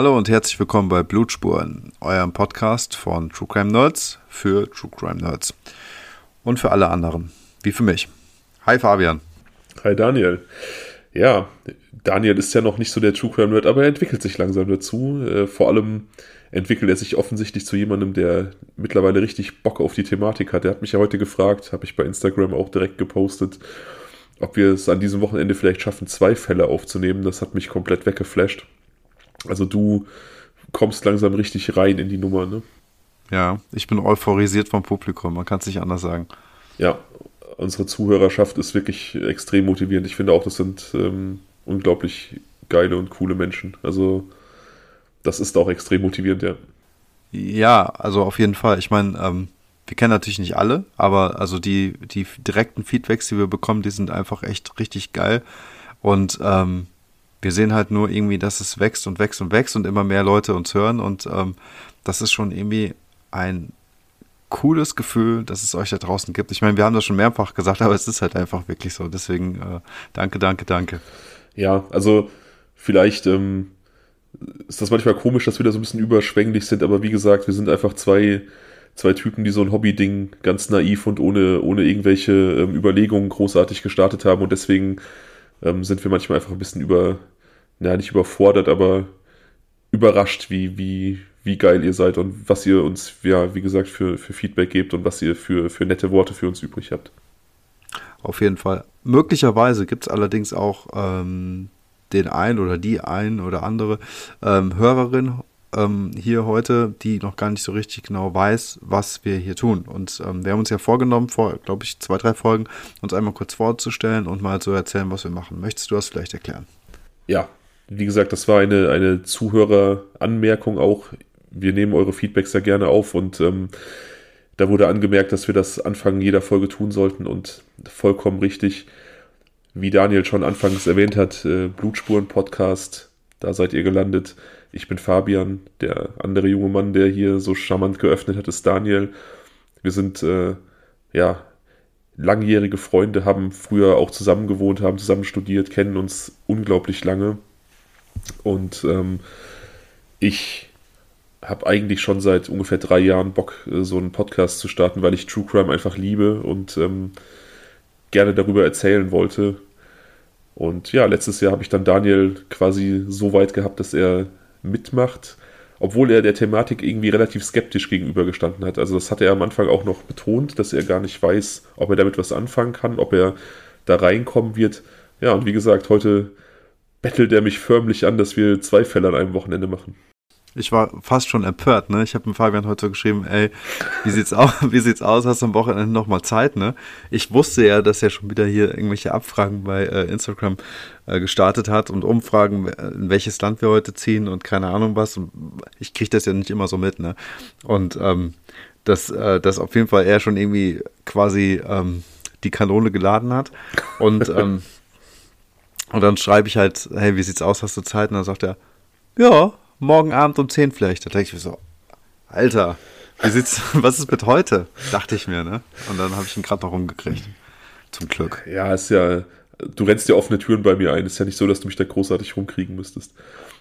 Hallo und herzlich willkommen bei Blutspuren, eurem Podcast von True Crime Nerds für True Crime Nerds. Und für alle anderen, wie für mich. Hi Fabian. Hi Daniel. Ja, Daniel ist ja noch nicht so der True Crime Nerd, aber er entwickelt sich langsam dazu. Äh, vor allem entwickelt er sich offensichtlich zu jemandem, der mittlerweile richtig Bock auf die Thematik hat. Er hat mich ja heute gefragt, habe ich bei Instagram auch direkt gepostet, ob wir es an diesem Wochenende vielleicht schaffen, zwei Fälle aufzunehmen. Das hat mich komplett weggeflasht. Also du kommst langsam richtig rein in die Nummer, ne? Ja, ich bin euphorisiert vom Publikum, man kann es nicht anders sagen. Ja, unsere Zuhörerschaft ist wirklich extrem motivierend. Ich finde auch, das sind ähm, unglaublich geile und coole Menschen. Also das ist auch extrem motivierend, ja. Ja, also auf jeden Fall. Ich meine, ähm, wir kennen natürlich nicht alle, aber also die, die direkten Feedbacks, die wir bekommen, die sind einfach echt richtig geil. Und ähm, wir sehen halt nur irgendwie, dass es wächst und wächst und wächst und immer mehr Leute uns hören. Und ähm, das ist schon irgendwie ein cooles Gefühl, dass es euch da draußen gibt. Ich meine, wir haben das schon mehrfach gesagt, aber es ist halt einfach wirklich so. Deswegen äh, danke, danke, danke. Ja, also vielleicht ähm, ist das manchmal komisch, dass wir da so ein bisschen überschwänglich sind, aber wie gesagt, wir sind einfach zwei, zwei Typen, die so ein Hobby-Ding ganz naiv und ohne, ohne irgendwelche ähm, Überlegungen großartig gestartet haben und deswegen ähm, sind wir manchmal einfach ein bisschen über, naja, nicht überfordert, aber überrascht, wie, wie, wie geil ihr seid und was ihr uns, ja, wie gesagt, für, für Feedback gebt und was ihr für, für nette Worte für uns übrig habt. Auf jeden Fall. Möglicherweise gibt es allerdings auch ähm, den ein oder die ein oder andere ähm, Hörerin ähm, hier heute, die noch gar nicht so richtig genau weiß, was wir hier tun. Und ähm, wir haben uns ja vorgenommen, vor, glaube ich, zwei, drei Folgen, uns einmal kurz vorzustellen und mal zu erzählen, was wir machen. Möchtest du das vielleicht erklären? Ja, wie gesagt, das war eine, eine Zuhöreranmerkung auch wir nehmen eure Feedbacks sehr gerne auf und ähm, da wurde angemerkt, dass wir das Anfang jeder Folge tun sollten und vollkommen richtig. Wie Daniel schon anfangs erwähnt hat, äh, Blutspuren-Podcast, da seid ihr gelandet. Ich bin Fabian, der andere junge Mann, der hier so charmant geöffnet hat, ist Daniel. Wir sind äh, ja langjährige Freunde, haben früher auch zusammen gewohnt, haben zusammen studiert, kennen uns unglaublich lange. Und ähm, ich habe eigentlich schon seit ungefähr drei Jahren Bock, äh, so einen Podcast zu starten, weil ich True Crime einfach liebe und ähm, gerne darüber erzählen wollte. Und ja, letztes Jahr habe ich dann Daniel quasi so weit gehabt, dass er mitmacht, obwohl er der Thematik irgendwie relativ skeptisch gegenübergestanden hat. Also das hat er am Anfang auch noch betont, dass er gar nicht weiß, ob er damit was anfangen kann, ob er da reinkommen wird. Ja, und wie gesagt, heute bettelt er mich förmlich an, dass wir zwei Fälle an einem Wochenende machen. Ich war fast schon empört, ne? Ich habe mit Fabian heute geschrieben, ey, wie sieht's aus? Wie sieht's aus? Hast du am Wochenende noch mal Zeit, ne? Ich wusste ja, dass er schon wieder hier irgendwelche Abfragen bei äh, Instagram äh, gestartet hat und Umfragen, in welches Land wir heute ziehen und keine Ahnung was. Ich kriege das ja nicht immer so mit, ne? Und ähm, dass, äh, dass auf jeden Fall er schon irgendwie quasi ähm, die Kanone geladen hat. Und, ähm, und dann schreibe ich halt, hey, wie sieht's aus? Hast du Zeit? Und dann sagt er, ja, morgen Abend um 10 vielleicht. Da denke ich mir so, Alter, wie sieht's, was ist mit heute? Dachte ich mir, ne? Und dann habe ich ihn gerade noch rumgekriegt. Zum Glück. Ja, ist ja, du rennst ja offene Türen bei mir ein. Ist ja nicht so, dass du mich da großartig rumkriegen müsstest.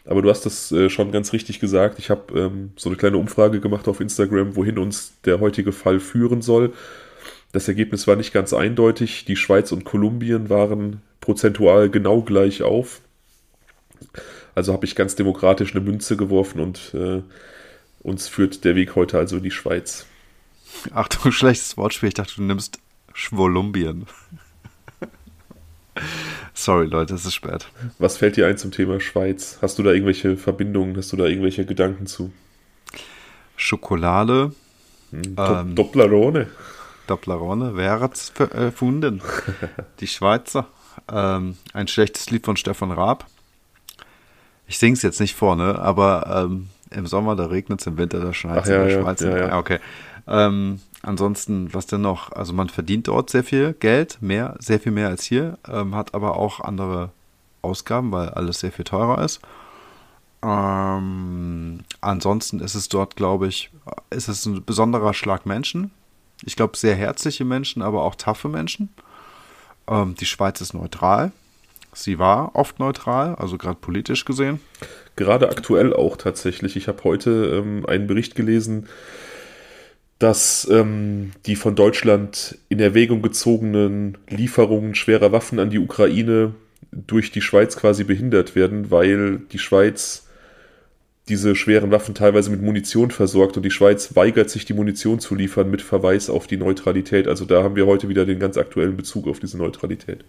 Aber du hast das äh, schon ganz richtig gesagt. Ich habe ähm, so eine kleine Umfrage gemacht auf Instagram, wohin uns der heutige Fall führen soll. Das Ergebnis war nicht ganz eindeutig. Die Schweiz und Kolumbien waren prozentual genau gleich auf. Also habe ich ganz demokratisch eine Münze geworfen und äh, uns führt der Weg heute also in die Schweiz. Achtung, schlechtes Wortspiel. Ich dachte, du nimmst Schwolumbien. Sorry, Leute, es ist spät. Was fällt dir ein zum Thema Schweiz? Hast du da irgendwelche Verbindungen? Hast du da irgendwelche Gedanken zu? Schokolade. Hm, ähm, Dopplerone. Dopplerone, wer hat's erfunden? Die Schweizer. Ähm, ein schlechtes Lied von Stefan Raab. Ich singe es jetzt nicht vor, ne? aber ähm, im Sommer da regnet es, im Winter da schneit es ja, der ja. Ja, ja. okay. Ähm, ansonsten, was denn noch? Also man verdient dort sehr viel Geld, mehr, sehr viel mehr als hier, ähm, hat aber auch andere Ausgaben, weil alles sehr viel teurer ist. Ähm, ansonsten ist es dort, glaube ich, ist es ein besonderer Schlag Menschen. Ich glaube, sehr herzliche Menschen, aber auch taffe Menschen. Ähm, die Schweiz ist neutral. Sie war oft neutral, also gerade politisch gesehen. Gerade aktuell auch tatsächlich. Ich habe heute ähm, einen Bericht gelesen, dass ähm, die von Deutschland in Erwägung gezogenen Lieferungen schwerer Waffen an die Ukraine durch die Schweiz quasi behindert werden, weil die Schweiz diese schweren Waffen teilweise mit Munition versorgt und die Schweiz weigert sich, die Munition zu liefern mit Verweis auf die Neutralität. Also da haben wir heute wieder den ganz aktuellen Bezug auf diese Neutralität.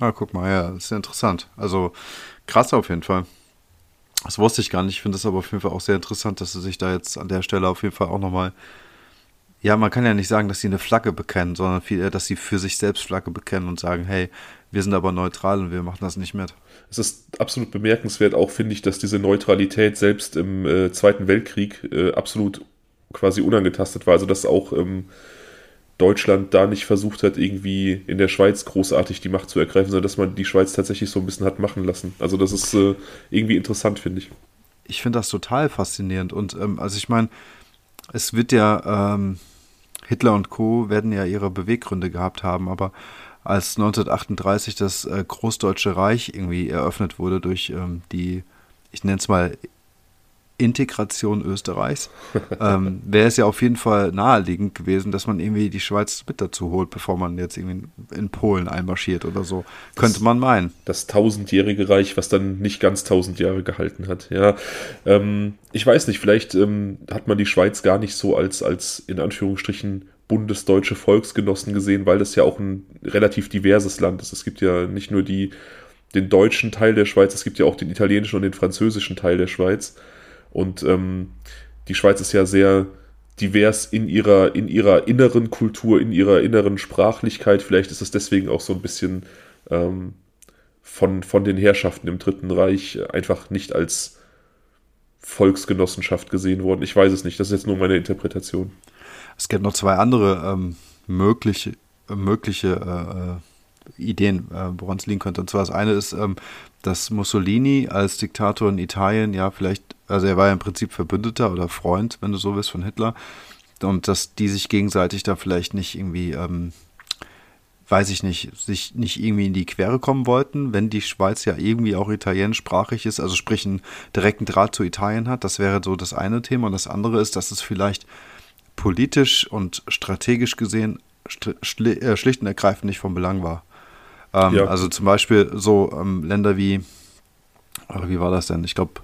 Ah, guck mal, ja, das ist ja interessant. Also krass auf jeden Fall. Das wusste ich gar nicht. Ich finde es aber auf jeden Fall auch sehr interessant, dass sie sich da jetzt an der Stelle auf jeden Fall auch nochmal. Ja, man kann ja nicht sagen, dass sie eine Flagge bekennen, sondern viel eher, dass sie für sich selbst Flagge bekennen und sagen, hey, wir sind aber neutral und wir machen das nicht mit. Es ist absolut bemerkenswert, auch finde ich, dass diese Neutralität selbst im äh, Zweiten Weltkrieg äh, absolut quasi unangetastet war. Also dass auch ähm, Deutschland da nicht versucht hat, irgendwie in der Schweiz großartig die Macht zu ergreifen, sondern dass man die Schweiz tatsächlich so ein bisschen hat machen lassen. Also das ist äh, irgendwie interessant, finde ich. Ich finde das total faszinierend. Und ähm, also ich meine, es wird ja, ähm, Hitler und Co. werden ja ihre Beweggründe gehabt haben, aber als 1938 das äh, Großdeutsche Reich irgendwie eröffnet wurde durch ähm, die, ich nenne es mal Integration Österreichs, ähm, wäre es ja auf jeden Fall naheliegend gewesen, dass man irgendwie die Schweiz mit dazu holt, bevor man jetzt irgendwie in Polen einmarschiert oder so. Das, Könnte man meinen. Das tausendjährige Reich, was dann nicht ganz tausend Jahre gehalten hat. Ja, ähm, ich weiß nicht, vielleicht ähm, hat man die Schweiz gar nicht so als, als in Anführungsstrichen bundesdeutsche Volksgenossen gesehen, weil das ja auch ein relativ diverses Land ist. Es gibt ja nicht nur die, den deutschen Teil der Schweiz, es gibt ja auch den italienischen und den französischen Teil der Schweiz. Und ähm, die Schweiz ist ja sehr divers in ihrer, in ihrer inneren Kultur, in ihrer inneren Sprachlichkeit. Vielleicht ist es deswegen auch so ein bisschen ähm, von, von den Herrschaften im Dritten Reich einfach nicht als Volksgenossenschaft gesehen worden. Ich weiß es nicht, das ist jetzt nur meine Interpretation. Es gibt noch zwei andere ähm, mögliche, mögliche äh, äh, Ideen, äh, woran es liegen könnte. Und zwar das eine ist, ähm, dass Mussolini als Diktator in Italien, ja, vielleicht, also er war ja im Prinzip Verbündeter oder Freund, wenn du so willst, von Hitler. Und dass die sich gegenseitig da vielleicht nicht irgendwie, ähm, weiß ich nicht, sich nicht irgendwie in die Quere kommen wollten, wenn die Schweiz ja irgendwie auch italienischsprachig ist, also sprich einen direkten Draht zu Italien hat. Das wäre so das eine Thema. Und das andere ist, dass es vielleicht politisch und strategisch gesehen äh, schlicht und ergreifend nicht von Belang war. Ähm, ja. Also zum Beispiel so ähm, Länder wie, wie war das denn? Ich glaube,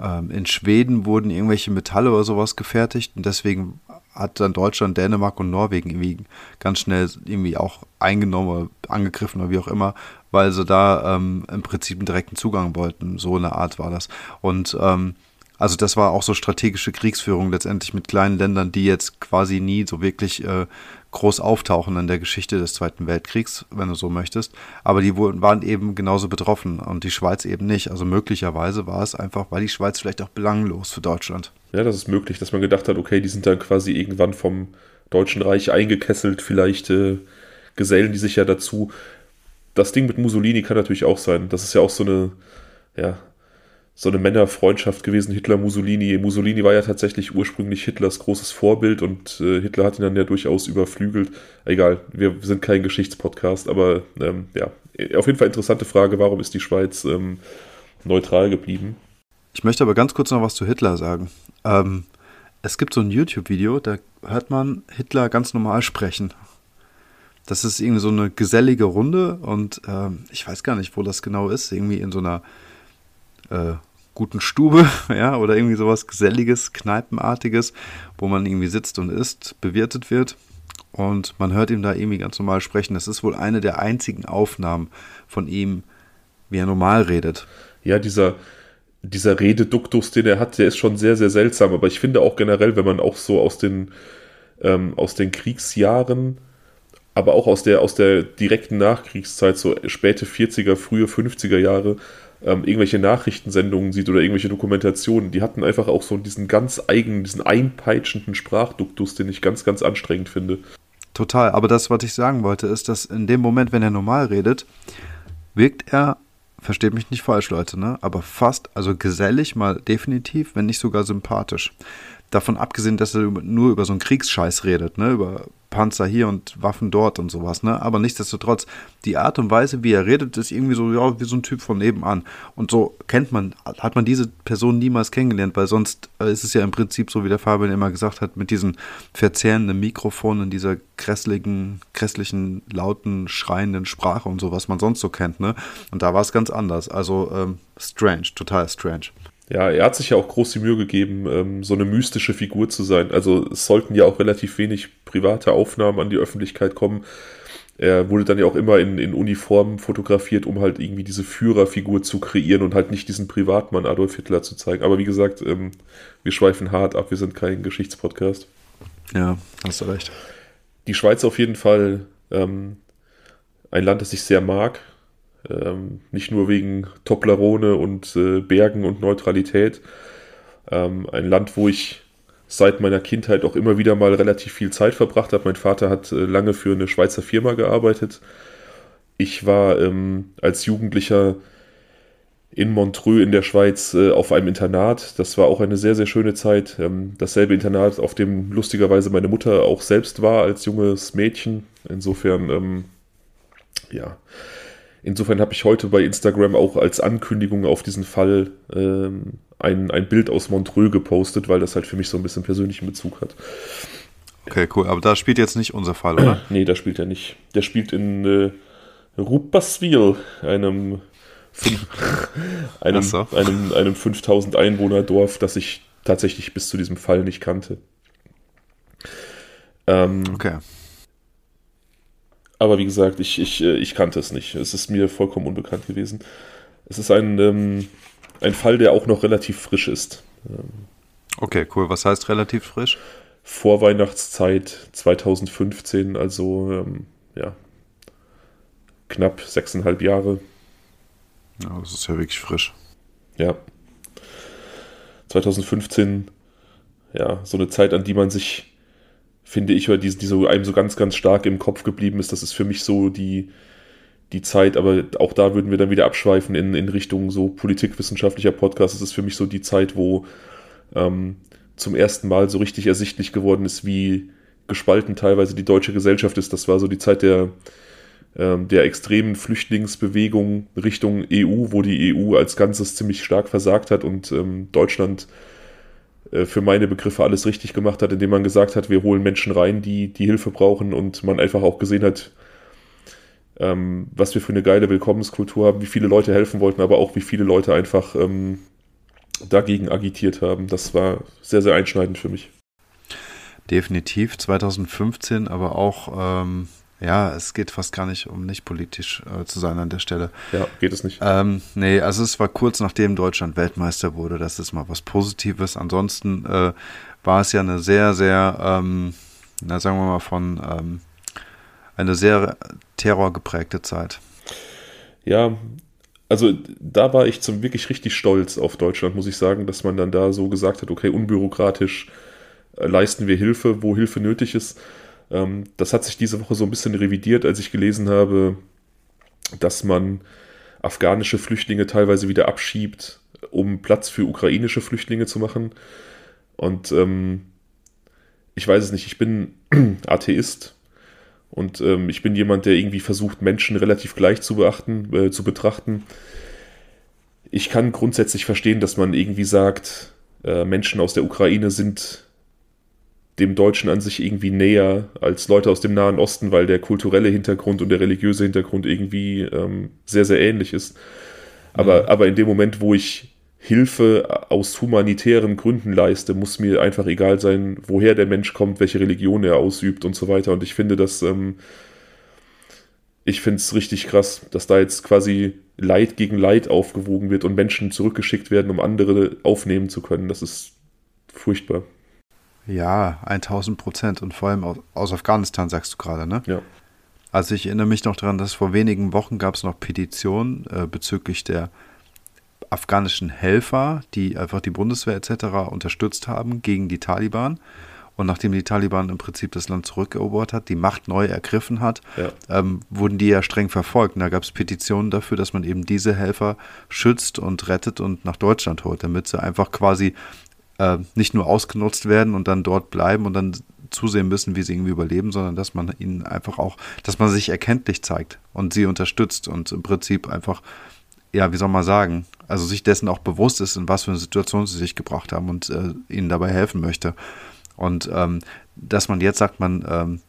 ähm, in Schweden wurden irgendwelche Metalle oder sowas gefertigt und deswegen hat dann Deutschland, Dänemark und Norwegen irgendwie ganz schnell irgendwie auch eingenommen oder angegriffen oder wie auch immer, weil sie da ähm, im Prinzip einen direkten Zugang wollten. So eine Art war das. Und ähm, also das war auch so strategische Kriegsführung letztendlich mit kleinen Ländern, die jetzt quasi nie so wirklich äh, groß auftauchen in der Geschichte des Zweiten Weltkriegs, wenn du so möchtest. Aber die waren eben genauso betroffen und die Schweiz eben nicht. Also möglicherweise war es einfach, weil die Schweiz vielleicht auch belanglos für Deutschland. Ja, das ist möglich, dass man gedacht hat, okay, die sind dann quasi irgendwann vom Deutschen Reich eingekesselt, vielleicht äh, gesellen die sich ja dazu. Das Ding mit Mussolini kann natürlich auch sein. Das ist ja auch so eine, ja, so eine Männerfreundschaft gewesen, Hitler, Mussolini. Mussolini war ja tatsächlich ursprünglich Hitlers großes Vorbild und äh, Hitler hat ihn dann ja durchaus überflügelt. Egal, wir sind kein Geschichtspodcast, aber ähm, ja, auf jeden Fall interessante Frage, warum ist die Schweiz ähm, neutral geblieben? Ich möchte aber ganz kurz noch was zu Hitler sagen. Ähm, es gibt so ein YouTube-Video, da hört man Hitler ganz normal sprechen. Das ist irgendwie so eine gesellige Runde und ähm, ich weiß gar nicht, wo das genau ist. Irgendwie in so einer äh, guten Stube, ja, oder irgendwie sowas Geselliges, Kneipenartiges, wo man irgendwie sitzt und isst, bewirtet wird. Und man hört ihm da irgendwie ganz normal sprechen. Das ist wohl eine der einzigen Aufnahmen von ihm, wie er normal redet. Ja, dieser, dieser Rededuktus, den er hat, der ist schon sehr, sehr seltsam. Aber ich finde auch generell, wenn man auch so aus den, ähm, aus den Kriegsjahren, aber auch aus der, aus der direkten Nachkriegszeit, so späte 40er, frühe 50er Jahre, ähm, irgendwelche Nachrichtensendungen sieht oder irgendwelche Dokumentationen, die hatten einfach auch so diesen ganz eigenen, diesen einpeitschenden Sprachduktus, den ich ganz, ganz anstrengend finde. Total, aber das, was ich sagen wollte, ist, dass in dem Moment, wenn er normal redet, wirkt er, versteht mich nicht falsch, Leute, ne? aber fast, also gesellig mal definitiv, wenn nicht sogar sympathisch. Davon abgesehen, dass er nur über so einen Kriegsscheiß redet, ne? über Panzer hier und Waffen dort und sowas, ne? Aber nichtsdestotrotz, die Art und Weise, wie er redet, ist irgendwie so, ja, wie so ein Typ von nebenan. Und so kennt man, hat man diese Person niemals kennengelernt, weil sonst äh, ist es ja im Prinzip so, wie der Fabian immer gesagt hat, mit diesen verzehrenden Mikrofonen, dieser grässlichen, grässlichen, lauten, schreienden Sprache und so, was man sonst so kennt, ne? Und da war es ganz anders. Also, ähm, strange, total strange. Ja, er hat sich ja auch groß die Mühe gegeben, ähm, so eine mystische Figur zu sein. Also es sollten ja auch relativ wenig private Aufnahmen an die Öffentlichkeit kommen. Er wurde dann ja auch immer in, in Uniform fotografiert, um halt irgendwie diese Führerfigur zu kreieren und halt nicht diesen Privatmann Adolf Hitler zu zeigen. Aber wie gesagt, ähm, wir schweifen hart ab, wir sind kein Geschichtspodcast. Ja, hast du recht. Die Schweiz auf jeden Fall ähm, ein Land, das ich sehr mag. Ähm, nicht nur wegen Toblerone und äh, Bergen und Neutralität. Ähm, ein Land, wo ich seit meiner Kindheit auch immer wieder mal relativ viel Zeit verbracht habe. Mein Vater hat äh, lange für eine Schweizer Firma gearbeitet. Ich war ähm, als Jugendlicher in Montreux in der Schweiz äh, auf einem Internat. Das war auch eine sehr, sehr schöne Zeit. Ähm, dasselbe Internat, auf dem lustigerweise meine Mutter auch selbst war als junges Mädchen. Insofern, ähm, ja, Insofern habe ich heute bei Instagram auch als Ankündigung auf diesen Fall ähm, ein, ein Bild aus Montreux gepostet, weil das halt für mich so ein bisschen persönlichen Bezug hat. Okay, cool. Aber da spielt jetzt nicht unser Fall, oder? nee, da spielt er nicht. Der spielt in äh, Rupaswil, einem, einem, so. einem, einem 5000 Einwohner Dorf, das ich tatsächlich bis zu diesem Fall nicht kannte. Ähm, okay. Aber wie gesagt, ich, ich, äh, ich kannte es nicht. Es ist mir vollkommen unbekannt gewesen. Es ist ein, ähm, ein Fall, der auch noch relativ frisch ist. Ähm, okay, cool. Was heißt relativ frisch? Vorweihnachtszeit 2015, also ähm, ja, knapp sechseinhalb Jahre. Ja, das ist ja wirklich frisch. Ja. 2015, ja, so eine Zeit, an die man sich finde ich, oder die, die so einem so ganz, ganz stark im Kopf geblieben ist. Das ist für mich so die, die Zeit, aber auch da würden wir dann wieder abschweifen in, in Richtung so politikwissenschaftlicher Podcast. Das ist für mich so die Zeit, wo ähm, zum ersten Mal so richtig ersichtlich geworden ist, wie gespalten teilweise die deutsche Gesellschaft ist. Das war so die Zeit der, ähm, der extremen Flüchtlingsbewegung Richtung EU, wo die EU als Ganzes ziemlich stark versagt hat und ähm, Deutschland für meine Begriffe alles richtig gemacht hat, indem man gesagt hat, wir holen Menschen rein, die die Hilfe brauchen und man einfach auch gesehen hat, ähm, was wir für eine geile Willkommenskultur haben, wie viele Leute helfen wollten, aber auch wie viele Leute einfach ähm, dagegen agitiert haben. Das war sehr, sehr einschneidend für mich. Definitiv 2015, aber auch ähm, ja, es geht fast gar nicht um nicht politisch äh, zu sein an der Stelle. Ja, geht es nicht. Ähm, nee, also es war kurz nachdem Deutschland Weltmeister wurde. Das ist mal was Positives. Ansonsten äh, war es ja eine sehr, sehr, ähm, na, sagen wir mal, von ähm, eine sehr terrorgeprägte Zeit. Ja, also da war ich zum wirklich richtig stolz auf Deutschland, muss ich sagen, dass man dann da so gesagt hat, okay, unbürokratisch äh, leisten wir Hilfe, wo Hilfe nötig ist. Ähm, das hat sich diese Woche so ein bisschen revidiert, als ich gelesen habe, dass man afghanische Flüchtlinge teilweise wieder abschiebt, um Platz für ukrainische Flüchtlinge zu machen. Und ähm, ich weiß es nicht, ich bin Atheist und ähm, ich bin jemand, der irgendwie versucht, Menschen relativ gleich zu beachten, äh, zu betrachten. Ich kann grundsätzlich verstehen, dass man irgendwie sagt, äh, Menschen aus der Ukraine sind dem Deutschen an sich irgendwie näher als Leute aus dem Nahen Osten, weil der kulturelle Hintergrund und der religiöse Hintergrund irgendwie ähm, sehr, sehr ähnlich ist. Aber, mhm. aber in dem Moment, wo ich Hilfe aus humanitären Gründen leiste, muss mir einfach egal sein, woher der Mensch kommt, welche Religion er ausübt und so weiter. Und ich finde das, ähm, ich finde es richtig krass, dass da jetzt quasi Leid gegen Leid aufgewogen wird und Menschen zurückgeschickt werden, um andere aufnehmen zu können. Das ist furchtbar. Ja, 1000 Prozent und vor allem aus, aus Afghanistan, sagst du gerade, ne? Ja. Also ich erinnere mich noch daran, dass vor wenigen Wochen gab es noch Petitionen äh, bezüglich der afghanischen Helfer, die einfach die Bundeswehr etc. unterstützt haben gegen die Taliban. Und nachdem die Taliban im Prinzip das Land zurückerobert hat, die Macht neu ergriffen hat, ja. ähm, wurden die ja streng verfolgt. Und da gab es Petitionen dafür, dass man eben diese Helfer schützt und rettet und nach Deutschland holt, damit sie einfach quasi äh, nicht nur ausgenutzt werden und dann dort bleiben und dann zusehen müssen, wie sie irgendwie überleben, sondern dass man ihnen einfach auch, dass man sich erkenntlich zeigt und sie unterstützt und im Prinzip einfach, ja, wie soll man sagen, also sich dessen auch bewusst ist, in was für eine Situation sie sich gebracht haben und äh, ihnen dabei helfen möchte. Und ähm, dass man jetzt sagt, man ähm,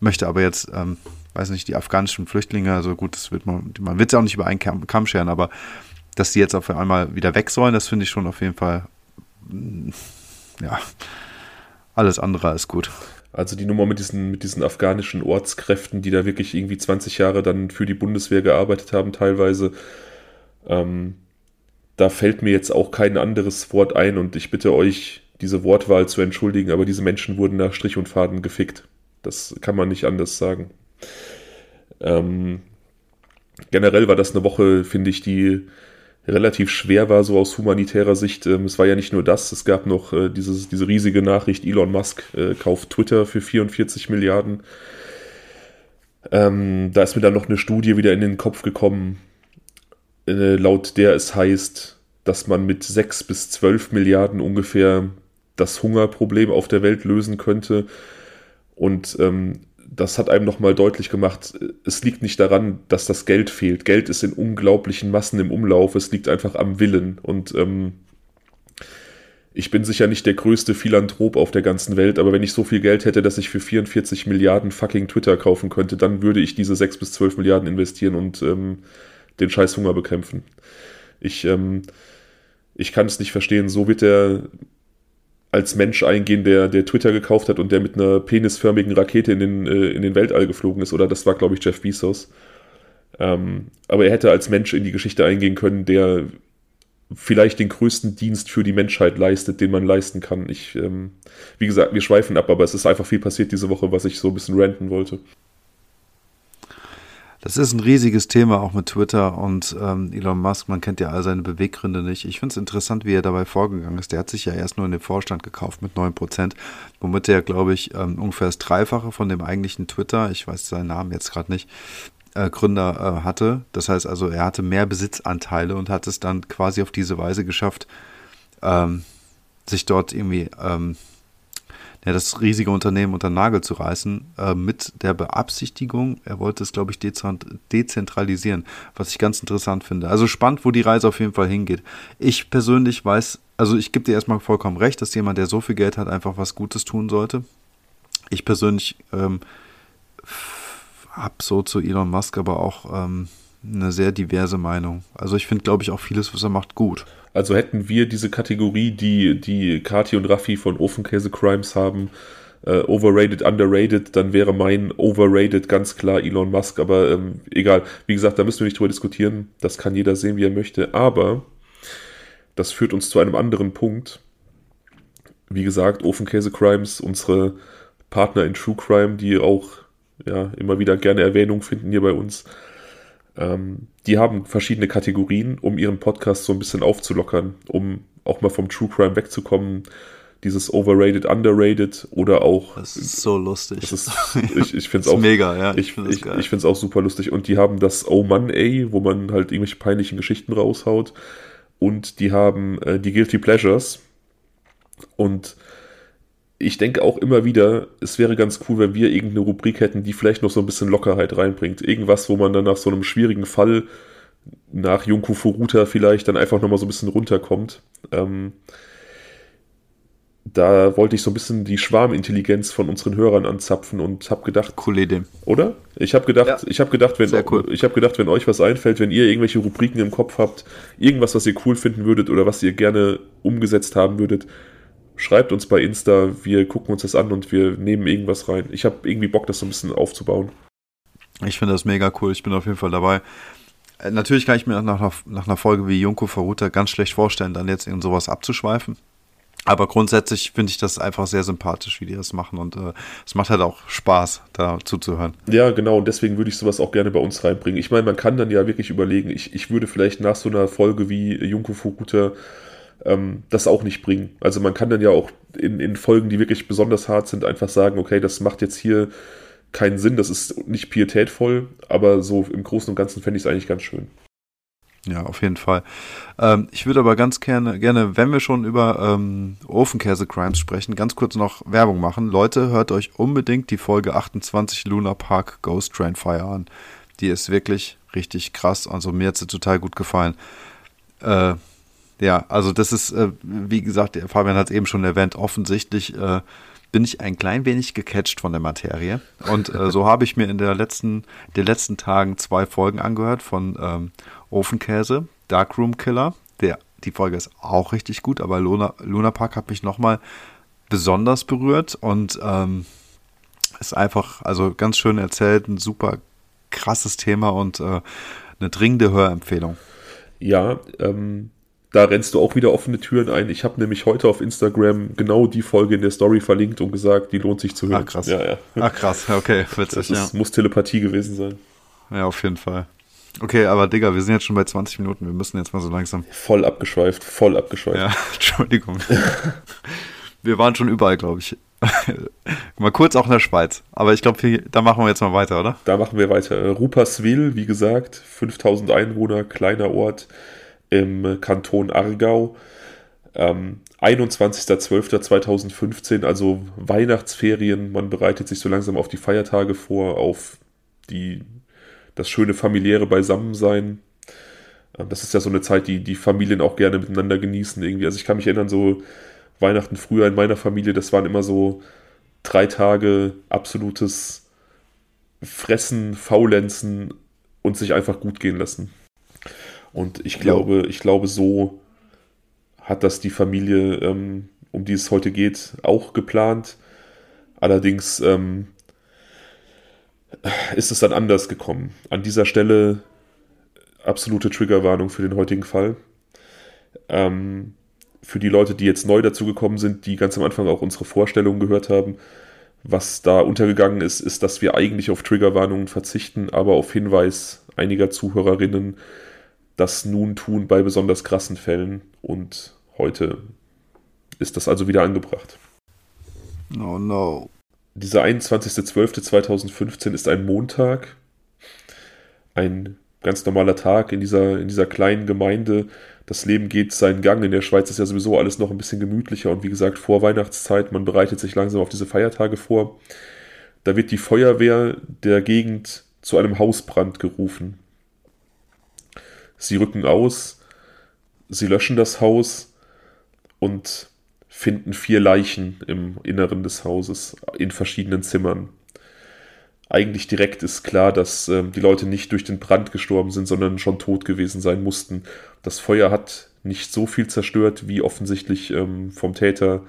möchte aber jetzt, ähm, weiß nicht, die afghanischen Flüchtlinge, also gut, das wird man, man wird es auch nicht über einen Kamm, scheren, aber dass die jetzt auf einmal wieder weg sollen, das finde ich schon auf jeden Fall, ja, alles andere als gut. Also die Nummer mit diesen, mit diesen afghanischen Ortskräften, die da wirklich irgendwie 20 Jahre dann für die Bundeswehr gearbeitet haben, teilweise, ähm, da fällt mir jetzt auch kein anderes Wort ein und ich bitte euch, diese Wortwahl zu entschuldigen, aber diese Menschen wurden nach Strich und Faden gefickt. Das kann man nicht anders sagen. Ähm, generell war das eine Woche, finde ich, die relativ schwer war, so aus humanitärer Sicht. Ähm, es war ja nicht nur das, es gab noch äh, dieses, diese riesige Nachricht, Elon Musk äh, kauft Twitter für 44 Milliarden. Ähm, da ist mir dann noch eine Studie wieder in den Kopf gekommen, äh, laut der es heißt, dass man mit 6 bis 12 Milliarden ungefähr das Hungerproblem auf der Welt lösen könnte. Und ähm, das hat einem nochmal deutlich gemacht, es liegt nicht daran, dass das Geld fehlt. Geld ist in unglaublichen Massen im Umlauf, es liegt einfach am Willen. Und ähm, ich bin sicher nicht der größte Philanthrop auf der ganzen Welt, aber wenn ich so viel Geld hätte, dass ich für 44 Milliarden fucking Twitter kaufen könnte, dann würde ich diese 6 bis 12 Milliarden investieren und ähm, den scheiß Hunger bekämpfen. Ich, ähm, ich kann es nicht verstehen, so wird der als Mensch eingehen, der, der Twitter gekauft hat und der mit einer penisförmigen Rakete in den, äh, in den Weltall geflogen ist. Oder das war, glaube ich, Jeff Bezos. Ähm, aber er hätte als Mensch in die Geschichte eingehen können, der vielleicht den größten Dienst für die Menschheit leistet, den man leisten kann. Ich, ähm, wie gesagt, wir schweifen ab, aber es ist einfach viel passiert diese Woche, was ich so ein bisschen ranten wollte. Das ist ein riesiges Thema auch mit Twitter und ähm, Elon Musk. Man kennt ja all seine Beweggründe nicht. Ich finde es interessant, wie er dabei vorgegangen ist. Der hat sich ja erst nur in den Vorstand gekauft mit 9%, womit er, glaube ich, ähm, ungefähr das Dreifache von dem eigentlichen Twitter, ich weiß seinen Namen jetzt gerade nicht, äh, Gründer äh, hatte. Das heißt also, er hatte mehr Besitzanteile und hat es dann quasi auf diese Weise geschafft, ähm, sich dort irgendwie ähm, ja, das riesige Unternehmen unter den Nagel zu reißen, äh, mit der Beabsichtigung, er wollte es, glaube ich, dezentralisieren, was ich ganz interessant finde. Also spannend, wo die Reise auf jeden Fall hingeht. Ich persönlich weiß, also ich gebe dir erstmal vollkommen recht, dass jemand, der so viel Geld hat, einfach was Gutes tun sollte. Ich persönlich ähm, habe so zu Elon Musk aber auch ähm, eine sehr diverse Meinung. Also ich finde, glaube ich, auch vieles, was er macht, gut. Also hätten wir diese Kategorie, die, die Kati und Raffi von Ofenkäse Crimes haben, äh, overrated, underrated, dann wäre mein overrated ganz klar Elon Musk, aber ähm, egal. Wie gesagt, da müssen wir nicht drüber diskutieren. Das kann jeder sehen, wie er möchte. Aber das führt uns zu einem anderen Punkt. Wie gesagt, Ofenkäse Crimes, unsere Partner in True Crime, die auch ja, immer wieder gerne Erwähnung finden hier bei uns. Ähm, die haben verschiedene Kategorien, um ihren Podcast so ein bisschen aufzulockern, um auch mal vom True Crime wegzukommen. Dieses Overrated, Underrated oder auch. Das ist so lustig. Das ist, ich ich finde es auch. mega, ja. Ich, ich, ich, ich finde es auch super lustig. Und die haben das Oh Mann, ey, wo man halt irgendwelche peinlichen Geschichten raushaut. Und die haben äh, die Guilty Pleasures. Und ich denke auch immer wieder, es wäre ganz cool, wenn wir irgendeine Rubrik hätten, die vielleicht noch so ein bisschen Lockerheit reinbringt. Irgendwas, wo man dann nach so einem schwierigen Fall, nach Junko Furuta vielleicht, dann einfach nochmal so ein bisschen runterkommt. Ähm, da wollte ich so ein bisschen die Schwarmintelligenz von unseren Hörern anzapfen und habe gedacht, coole Idee, oder? Ich habe gedacht, ja. ich habe gedacht, wenn cool. ich habe gedacht, wenn euch was einfällt, wenn ihr irgendwelche Rubriken im Kopf habt, irgendwas, was ihr cool finden würdet oder was ihr gerne umgesetzt haben würdet, schreibt uns bei Insta, wir gucken uns das an und wir nehmen irgendwas rein. Ich habe irgendwie Bock, das so ein bisschen aufzubauen. Ich finde das mega cool, ich bin auf jeden Fall dabei. Äh, natürlich kann ich mir nach, nach, nach einer Folge wie Junko Verruta ganz schlecht vorstellen, dann jetzt in sowas abzuschweifen. Aber grundsätzlich finde ich das einfach sehr sympathisch, wie die das machen und äh, es macht halt auch Spaß, da zuzuhören. Ja, genau, und deswegen würde ich sowas auch gerne bei uns reinbringen. Ich meine, man kann dann ja wirklich überlegen, ich, ich würde vielleicht nach so einer Folge wie Junko Furuta ähm, das auch nicht bringen. Also man kann dann ja auch in, in Folgen, die wirklich besonders hart sind, einfach sagen, okay, das macht jetzt hier keinen Sinn, das ist nicht pietätvoll, aber so im Großen und Ganzen fände ich es eigentlich ganz schön. Ja, auf jeden Fall. Ähm, ich würde aber ganz gerne, gerne, wenn wir schon über ähm, Ofenkäse-Crimes sprechen, ganz kurz noch Werbung machen. Leute, hört euch unbedingt die Folge 28 Luna Park Ghost Train Fire an. Die ist wirklich richtig krass. Also mir hat sie total gut gefallen. Äh, ja, also das ist, äh, wie gesagt, Fabian hat es eben schon erwähnt, offensichtlich äh, bin ich ein klein wenig gecatcht von der Materie. Und äh, so habe ich mir in der letzten, den letzten Tagen zwei Folgen angehört von ähm, Ofenkäse, Darkroom Killer. Der, die Folge ist auch richtig gut, aber Luna, Luna Park hat mich nochmal besonders berührt und ähm, ist einfach, also ganz schön erzählt, ein super krasses Thema und äh, eine dringende Hörempfehlung. Ja, ähm, da rennst du auch wieder offene Türen ein. Ich habe nämlich heute auf Instagram genau die Folge in der Story verlinkt und gesagt, die lohnt sich zu hören. Ach krass. Ja, ja. Ach krass, okay, witzig. Das ist, ja. muss Telepathie gewesen sein. Ja, auf jeden Fall. Okay, aber Digga, wir sind jetzt schon bei 20 Minuten. Wir müssen jetzt mal so langsam. Voll abgeschweift, voll abgeschweift. Ja, Entschuldigung. wir waren schon überall, glaube ich. mal kurz auch in der Schweiz. Aber ich glaube, da machen wir jetzt mal weiter, oder? Da machen wir weiter. Rupperswil, wie gesagt, 5000 Einwohner, kleiner Ort im Kanton Aargau. Ähm, 21.12.2015, also Weihnachtsferien. Man bereitet sich so langsam auf die Feiertage vor, auf die, das schöne familiäre Beisammensein. Ähm, das ist ja so eine Zeit, die die Familien auch gerne miteinander genießen irgendwie. Also ich kann mich erinnern, so Weihnachten früher in meiner Familie, das waren immer so drei Tage absolutes Fressen, Faulenzen und sich einfach gut gehen lassen. Und ich glaube, ich glaube, so hat das die Familie, ähm, um die es heute geht, auch geplant. Allerdings ähm, ist es dann anders gekommen. An dieser Stelle absolute Triggerwarnung für den heutigen Fall. Ähm, für die Leute, die jetzt neu dazugekommen sind, die ganz am Anfang auch unsere Vorstellungen gehört haben, was da untergegangen ist, ist, dass wir eigentlich auf Triggerwarnungen verzichten, aber auf Hinweis einiger Zuhörerinnen das nun tun bei besonders krassen Fällen und heute ist das also wieder angebracht. No, no. Dieser 21.12.2015 ist ein Montag, ein ganz normaler Tag in dieser, in dieser kleinen Gemeinde. Das Leben geht seinen Gang. In der Schweiz ist ja sowieso alles noch ein bisschen gemütlicher und wie gesagt, vor Weihnachtszeit, man bereitet sich langsam auf diese Feiertage vor. Da wird die Feuerwehr der Gegend zu einem Hausbrand gerufen. Sie rücken aus, sie löschen das Haus und finden vier Leichen im Inneren des Hauses in verschiedenen Zimmern. Eigentlich direkt ist klar, dass äh, die Leute nicht durch den Brand gestorben sind, sondern schon tot gewesen sein mussten. Das Feuer hat nicht so viel zerstört, wie offensichtlich ähm, vom Täter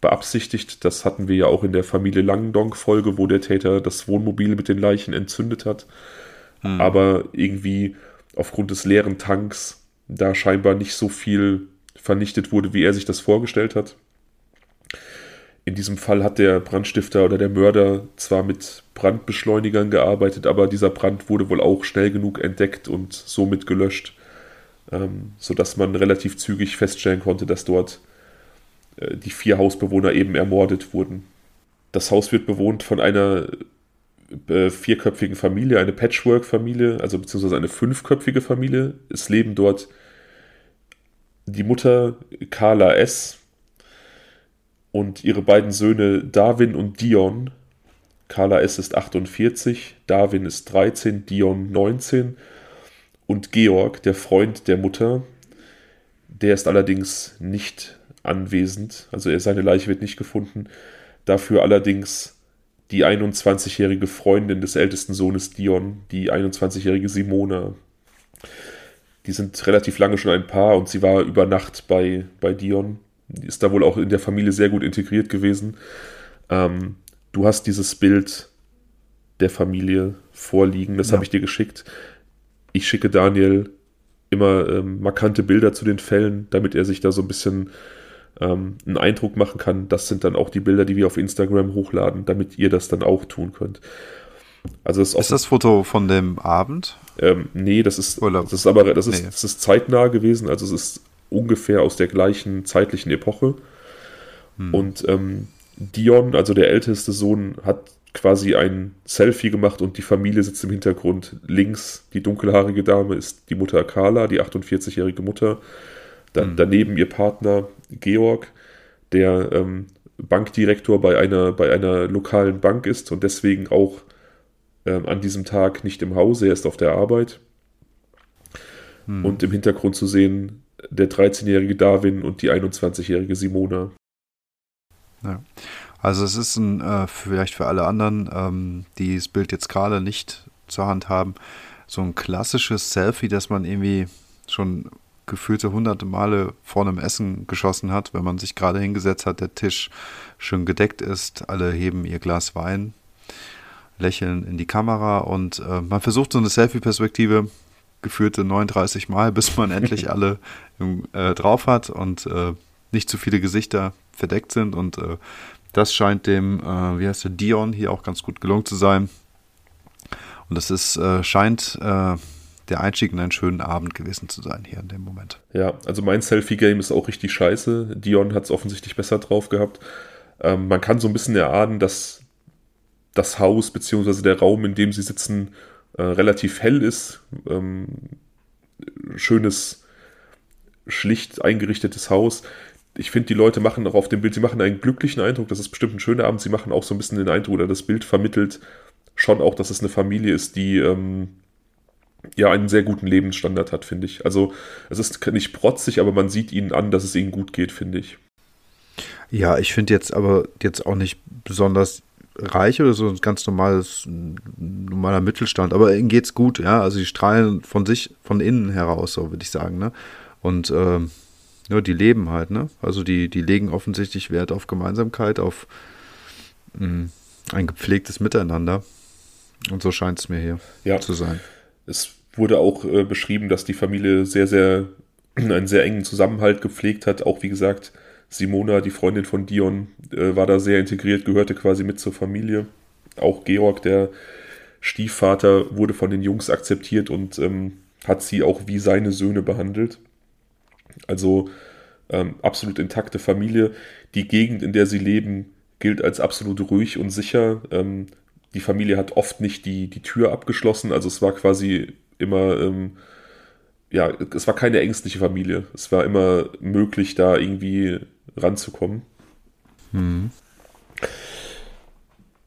beabsichtigt. Das hatten wir ja auch in der Familie Langendonk-Folge, wo der Täter das Wohnmobil mit den Leichen entzündet hat. Hm. Aber irgendwie aufgrund des leeren Tanks da scheinbar nicht so viel vernichtet wurde, wie er sich das vorgestellt hat. In diesem Fall hat der Brandstifter oder der Mörder zwar mit Brandbeschleunigern gearbeitet, aber dieser Brand wurde wohl auch schnell genug entdeckt und somit gelöscht, ähm, sodass man relativ zügig feststellen konnte, dass dort äh, die vier Hausbewohner eben ermordet wurden. Das Haus wird bewohnt von einer äh, vierköpfigen Familie, eine Patchwork-Familie, also beziehungsweise eine fünfköpfige Familie. Es leben dort die Mutter Carla S. und ihre beiden Söhne Darwin und Dion. Carla S. ist 48, Darwin ist 13, Dion 19 und Georg, der Freund der Mutter, der ist allerdings nicht anwesend, also seine Leiche wird nicht gefunden. Dafür allerdings die 21-jährige Freundin des ältesten Sohnes Dion, die 21-jährige Simona. Die sind relativ lange schon ein Paar und sie war über Nacht bei, bei Dion. Die ist da wohl auch in der Familie sehr gut integriert gewesen. Ähm, du hast dieses Bild der Familie vorliegen, das ja. habe ich dir geschickt. Ich schicke Daniel immer ähm, markante Bilder zu den Fällen, damit er sich da so ein bisschen ähm, einen Eindruck machen kann. Das sind dann auch die Bilder, die wir auf Instagram hochladen, damit ihr das dann auch tun könnt. Also ist, ist das Foto von dem Abend? Ähm, nee, das ist, das ist aber das ist, nee. das ist zeitnah gewesen, also es ist ungefähr aus der gleichen zeitlichen Epoche. Hm. Und ähm, Dion, also der älteste Sohn, hat quasi ein Selfie gemacht und die Familie sitzt im Hintergrund. Links die dunkelhaarige Dame ist die Mutter Carla, die 48-jährige Mutter. Dann mhm. daneben ihr Partner Georg, der ähm, Bankdirektor bei einer, bei einer lokalen Bank ist und deswegen auch ähm, an diesem Tag nicht im Hause, er ist auf der Arbeit. Mhm. Und im Hintergrund zu sehen der 13-jährige Darwin und die 21-jährige Simona. Ja. Also es ist ein, äh, vielleicht für alle anderen, ähm, die das Bild jetzt gerade nicht zur Hand haben, so ein klassisches Selfie, das man irgendwie schon gefühlte hunderte Male vor einem Essen geschossen hat, wenn man sich gerade hingesetzt hat, der Tisch schön gedeckt ist, alle heben ihr Glas Wein, lächeln in die Kamera und äh, man versucht so eine Selfie-Perspektive geführte 39 Mal, bis man endlich alle äh, drauf hat und äh, nicht zu viele Gesichter verdeckt sind und äh, das scheint dem, äh, wie heißt der, Dion hier auch ganz gut gelungen zu sein. Und das ist, äh, scheint der Einstieg in einen schönen Abend gewesen zu sein hier in dem Moment. Ja, also mein Selfie-Game ist auch richtig scheiße. Dion hat es offensichtlich besser drauf gehabt. Ähm, man kann so ein bisschen erahnen, dass das Haus bzw. der Raum, in dem sie sitzen, äh, relativ hell ist. Ähm, schönes, schlicht eingerichtetes Haus ich finde, die Leute machen auch auf dem Bild, sie machen einen glücklichen Eindruck, das ist bestimmt ein schöner Abend, sie machen auch so ein bisschen den Eindruck, oder das Bild vermittelt schon auch, dass es eine Familie ist, die ähm, ja einen sehr guten Lebensstandard hat, finde ich. Also es ist nicht protzig, aber man sieht ihnen an, dass es ihnen gut geht, finde ich. Ja, ich finde jetzt aber jetzt auch nicht besonders reich oder so, ein ganz normales, normaler Mittelstand, aber ihnen geht's gut, ja. Also die strahlen von sich, von innen heraus, so würde ich sagen, ne? Und ähm, ja, die leben halt, ne? Also die, die legen offensichtlich Wert auf Gemeinsamkeit, auf mh, mm, ein gepflegtes Miteinander. Und so scheint es mir hier ja. zu sein. Es wurde auch äh, beschrieben, dass die Familie sehr, sehr einen sehr engen Zusammenhalt gepflegt hat. Auch wie gesagt, Simona, die Freundin von Dion, äh, war da sehr integriert, gehörte quasi mit zur Familie. Auch Georg, der Stiefvater, wurde von den Jungs akzeptiert und ähm, hat sie auch wie seine Söhne behandelt. Also ähm, absolut intakte Familie. Die Gegend, in der sie leben, gilt als absolut ruhig und sicher. Ähm, die Familie hat oft nicht die, die Tür abgeschlossen, also es war quasi immer, ähm, ja, es war keine ängstliche Familie. Es war immer möglich, da irgendwie ranzukommen. Mhm.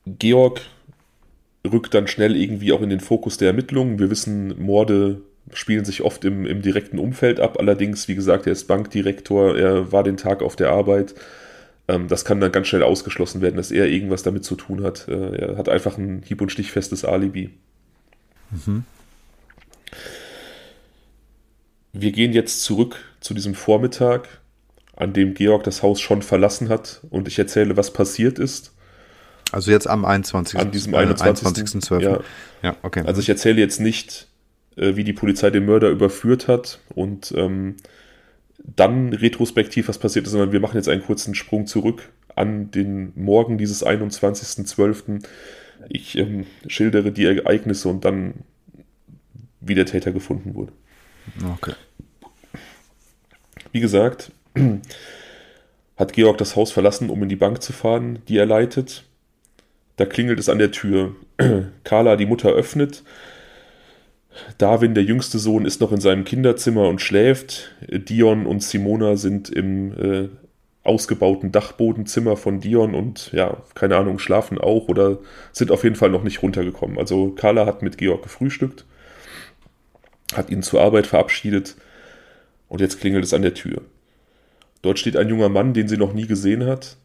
Georg rückt dann schnell irgendwie auch in den Fokus der Ermittlungen. Wir wissen, Morde spielen sich oft im, im direkten Umfeld ab. Allerdings, wie gesagt, er ist Bankdirektor, er war den Tag auf der Arbeit. Ähm, das kann dann ganz schnell ausgeschlossen werden, dass er irgendwas damit zu tun hat. Äh, er hat einfach ein hieb- und stichfestes Alibi. Mhm. Wir gehen jetzt zurück zu diesem Vormittag, an dem Georg das Haus schon verlassen hat und ich erzähle, was passiert ist. Also jetzt am 21. An diesem 21. Äh, 21. Ja. ja, okay. Also ich erzähle jetzt nicht, äh, wie die Polizei den Mörder überführt hat und ähm, dann retrospektiv, was passiert ist, sondern wir machen jetzt einen kurzen Sprung zurück an den Morgen dieses 21.12. Ich ähm, schildere die Ereignisse und dann, wie der Täter gefunden wurde. Okay. Wie gesagt, hat Georg das Haus verlassen, um in die Bank zu fahren, die er leitet. Da klingelt es an der Tür. Carla, die Mutter, öffnet. Darwin, der jüngste Sohn, ist noch in seinem Kinderzimmer und schläft. Dion und Simona sind im äh, ausgebauten Dachbodenzimmer von Dion und ja, keine Ahnung, schlafen auch oder sind auf jeden Fall noch nicht runtergekommen. Also Carla hat mit Georg gefrühstückt, hat ihn zur Arbeit verabschiedet und jetzt klingelt es an der Tür. Dort steht ein junger Mann, den sie noch nie gesehen hat,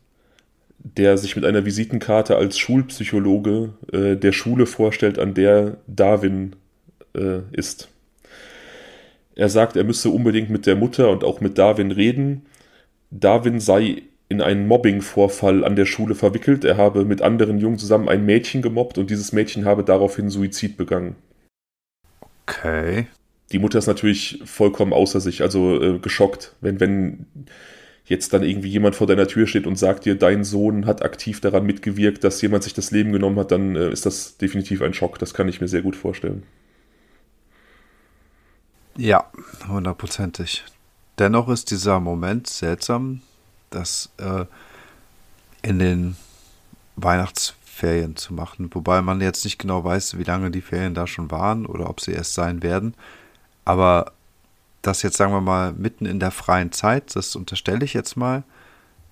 der sich mit einer Visitenkarte als Schulpsychologe äh, der Schule vorstellt, an der Darwin äh, ist. Er sagt, er müsse unbedingt mit der Mutter und auch mit Darwin reden. Darwin sei in einen Mobbing-Vorfall an der Schule verwickelt. Er habe mit anderen Jungen zusammen ein Mädchen gemobbt und dieses Mädchen habe daraufhin Suizid begangen. Okay. Die Mutter ist natürlich vollkommen außer sich, also äh, geschockt, wenn, wenn jetzt dann irgendwie jemand vor deiner Tür steht und sagt dir, dein Sohn hat aktiv daran mitgewirkt, dass jemand sich das Leben genommen hat, dann äh, ist das definitiv ein Schock. Das kann ich mir sehr gut vorstellen. Ja, hundertprozentig. Dennoch ist dieser Moment seltsam, dass äh, in den Weihnachtsferien zu machen. Wobei man jetzt nicht genau weiß, wie lange die Ferien da schon waren oder ob sie erst sein werden. Aber das jetzt, sagen wir mal, mitten in der freien Zeit, das unterstelle ich jetzt mal,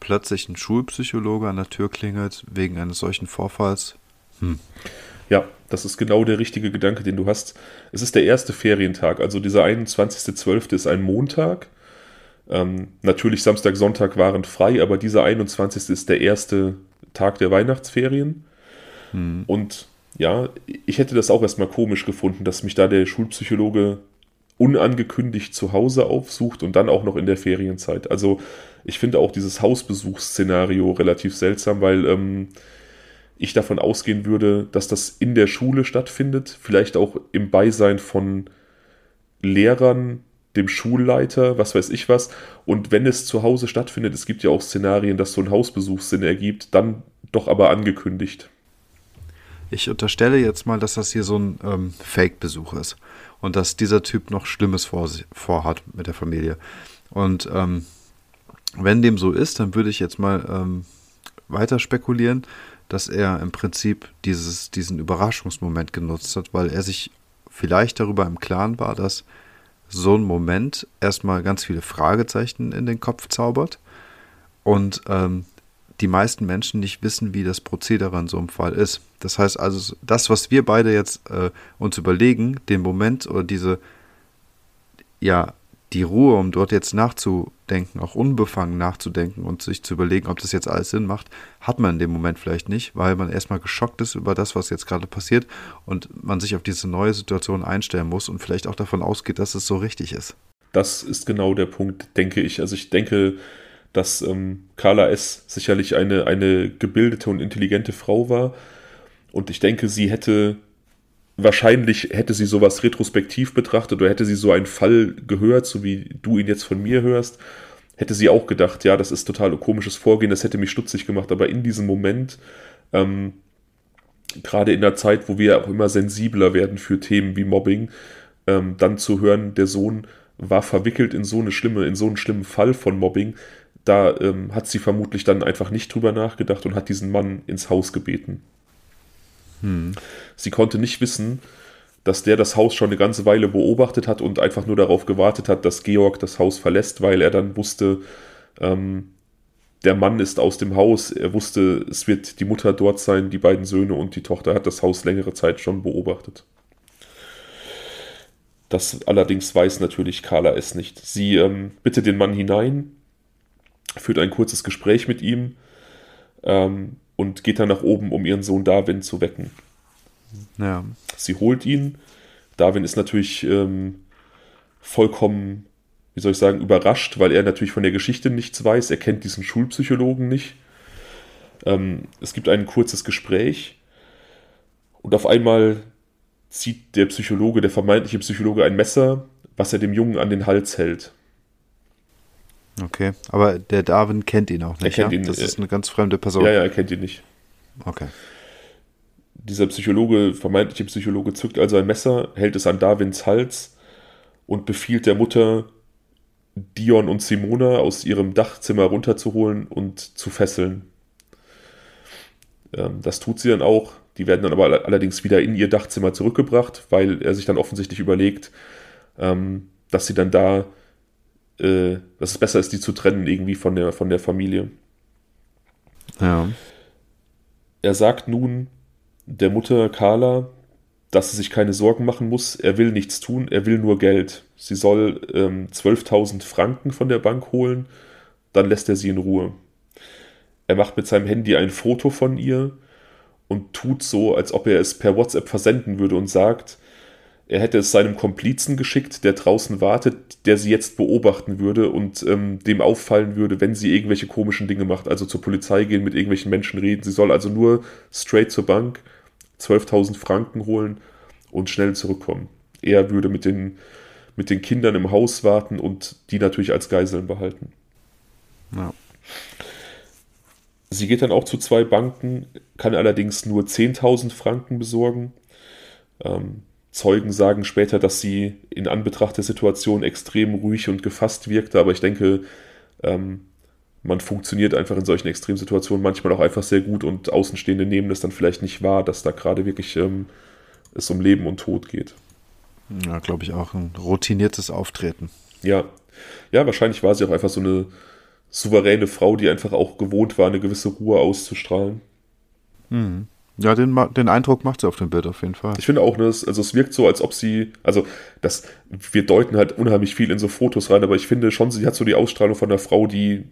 plötzlich ein Schulpsychologe an der Tür klingelt wegen eines solchen Vorfalls. Hm. Ja, das ist genau der richtige Gedanke, den du hast. Es ist der erste Ferientag, also dieser 21.12. ist ein Montag. Ähm, natürlich Samstag, Sonntag waren frei, aber dieser 21. ist der erste Tag der Weihnachtsferien. Hm. Und ja, ich hätte das auch erstmal komisch gefunden, dass mich da der Schulpsychologe unangekündigt zu Hause aufsucht und dann auch noch in der Ferienzeit. Also ich finde auch dieses Hausbesuchsszenario relativ seltsam, weil ähm, ich davon ausgehen würde, dass das in der Schule stattfindet, vielleicht auch im Beisein von Lehrern, dem Schulleiter, was weiß ich was. Und wenn es zu Hause stattfindet, es gibt ja auch Szenarien, dass so ein Hausbesuch Sinn ergibt, dann doch aber angekündigt. Ich unterstelle jetzt mal, dass das hier so ein ähm, Fake-Besuch ist und dass dieser Typ noch Schlimmes vor, vorhat mit der Familie. Und ähm, wenn dem so ist, dann würde ich jetzt mal ähm, weiter spekulieren, dass er im Prinzip dieses, diesen Überraschungsmoment genutzt hat, weil er sich vielleicht darüber im Klaren war, dass so ein Moment erstmal ganz viele Fragezeichen in den Kopf zaubert und ähm, die meisten Menschen nicht wissen, wie das Prozedere in so einem Fall ist. Das heißt also, das, was wir beide jetzt äh, uns überlegen, den Moment oder diese, ja, die Ruhe, um dort jetzt nachzudenken, auch unbefangen nachzudenken und sich zu überlegen, ob das jetzt alles Sinn macht, hat man in dem Moment vielleicht nicht, weil man erstmal geschockt ist über das, was jetzt gerade passiert und man sich auf diese neue Situation einstellen muss und vielleicht auch davon ausgeht, dass es so richtig ist. Das ist genau der Punkt, denke ich. Also ich denke, dass ähm, Carla S. sicherlich eine, eine gebildete und intelligente Frau war und ich denke, sie hätte wahrscheinlich hätte sie sowas retrospektiv betrachtet oder hätte sie so einen Fall gehört, so wie du ihn jetzt von mir hörst, hätte sie auch gedacht, ja, das ist total komisches Vorgehen, das hätte mich stutzig gemacht. Aber in diesem Moment, ähm, gerade in der Zeit, wo wir auch immer sensibler werden für Themen wie Mobbing, ähm, dann zu hören, der Sohn war verwickelt in so eine schlimme, in so einen schlimmen Fall von Mobbing, da ähm, hat sie vermutlich dann einfach nicht drüber nachgedacht und hat diesen Mann ins Haus gebeten. Hm. Sie konnte nicht wissen, dass der das Haus schon eine ganze Weile beobachtet hat und einfach nur darauf gewartet hat, dass Georg das Haus verlässt, weil er dann wusste, ähm, der Mann ist aus dem Haus. Er wusste, es wird die Mutter dort sein, die beiden Söhne und die Tochter hat das Haus längere Zeit schon beobachtet. Das allerdings weiß natürlich Carla es nicht. Sie ähm, bittet den Mann hinein, führt ein kurzes Gespräch mit ihm. Ähm, und geht dann nach oben, um ihren Sohn Darwin zu wecken. Ja. Sie holt ihn. Darwin ist natürlich ähm, vollkommen, wie soll ich sagen, überrascht, weil er natürlich von der Geschichte nichts weiß. Er kennt diesen Schulpsychologen nicht. Ähm, es gibt ein kurzes Gespräch und auf einmal zieht der Psychologe, der vermeintliche Psychologe, ein Messer, was er dem Jungen an den Hals hält. Okay, aber der Darwin kennt ihn auch nicht. Er kennt ja? ihn, das ist eine ganz fremde Person. Ja, ja, er kennt ihn nicht. Okay. Dieser Psychologe, vermeintliche Psychologe, zückt also ein Messer, hält es an Darwins Hals und befiehlt der Mutter, Dion und Simona aus ihrem Dachzimmer runterzuholen und zu fesseln. Ähm, das tut sie dann auch. Die werden dann aber allerdings wieder in ihr Dachzimmer zurückgebracht, weil er sich dann offensichtlich überlegt, ähm, dass sie dann da äh, dass es besser ist, die zu trennen irgendwie von der, von der Familie. Ja. Er sagt nun der Mutter Carla, dass sie sich keine Sorgen machen muss. Er will nichts tun, er will nur Geld. Sie soll ähm, 12.000 Franken von der Bank holen, dann lässt er sie in Ruhe. Er macht mit seinem Handy ein Foto von ihr und tut so, als ob er es per WhatsApp versenden würde und sagt, er hätte es seinem Komplizen geschickt, der draußen wartet, der sie jetzt beobachten würde und ähm, dem auffallen würde, wenn sie irgendwelche komischen Dinge macht. Also zur Polizei gehen, mit irgendwelchen Menschen reden. Sie soll also nur straight zur Bank 12.000 Franken holen und schnell zurückkommen. Er würde mit den, mit den Kindern im Haus warten und die natürlich als Geiseln behalten. Ja. Sie geht dann auch zu zwei Banken, kann allerdings nur 10.000 Franken besorgen. Ähm, Zeugen sagen später, dass sie in Anbetracht der Situation extrem ruhig und gefasst wirkte, aber ich denke, ähm, man funktioniert einfach in solchen Extremsituationen manchmal auch einfach sehr gut und Außenstehende nehmen das dann vielleicht nicht wahr, dass da gerade wirklich ähm, es um Leben und Tod geht. Ja, glaube ich auch ein routiniertes Auftreten. Ja. Ja, wahrscheinlich war sie auch einfach so eine souveräne Frau, die einfach auch gewohnt war, eine gewisse Ruhe auszustrahlen. Mhm. Ja, den, den Eindruck macht sie auf dem Bild auf jeden Fall. Ich finde auch, ne, also es wirkt so, als ob sie, also das, wir deuten halt unheimlich viel in so Fotos rein, aber ich finde schon, sie hat so die Ausstrahlung von einer Frau, die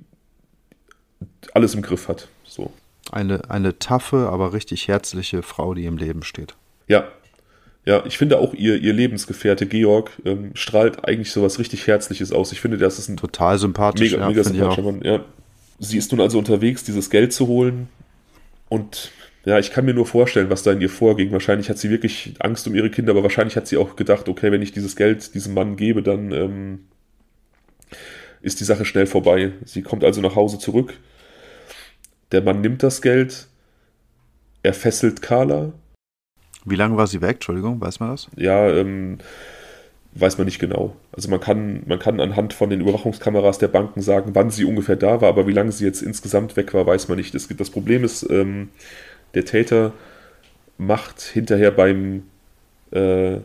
alles im Griff hat. So. Eine, eine taffe, aber richtig herzliche Frau, die im Leben steht. Ja. Ja, ich finde auch ihr, ihr Lebensgefährte Georg ähm, strahlt eigentlich so was richtig Herzliches aus. Ich finde, das ist ein total sympathisch. Mega, ja, mega sympathischer Mann. Ja. Sie ist nun also unterwegs, dieses Geld zu holen. Und ja, ich kann mir nur vorstellen, was da in ihr vorging. Wahrscheinlich hat sie wirklich Angst um ihre Kinder, aber wahrscheinlich hat sie auch gedacht, okay, wenn ich dieses Geld diesem Mann gebe, dann ähm, ist die Sache schnell vorbei. Sie kommt also nach Hause zurück. Der Mann nimmt das Geld, er fesselt Carla. Wie lange war sie weg? Entschuldigung, weiß man das? Ja, ähm, weiß man nicht genau. Also man kann, man kann anhand von den Überwachungskameras der Banken sagen, wann sie ungefähr da war, aber wie lange sie jetzt insgesamt weg war, weiß man nicht. Das, das Problem ist, ähm, der Täter macht hinterher beim äh,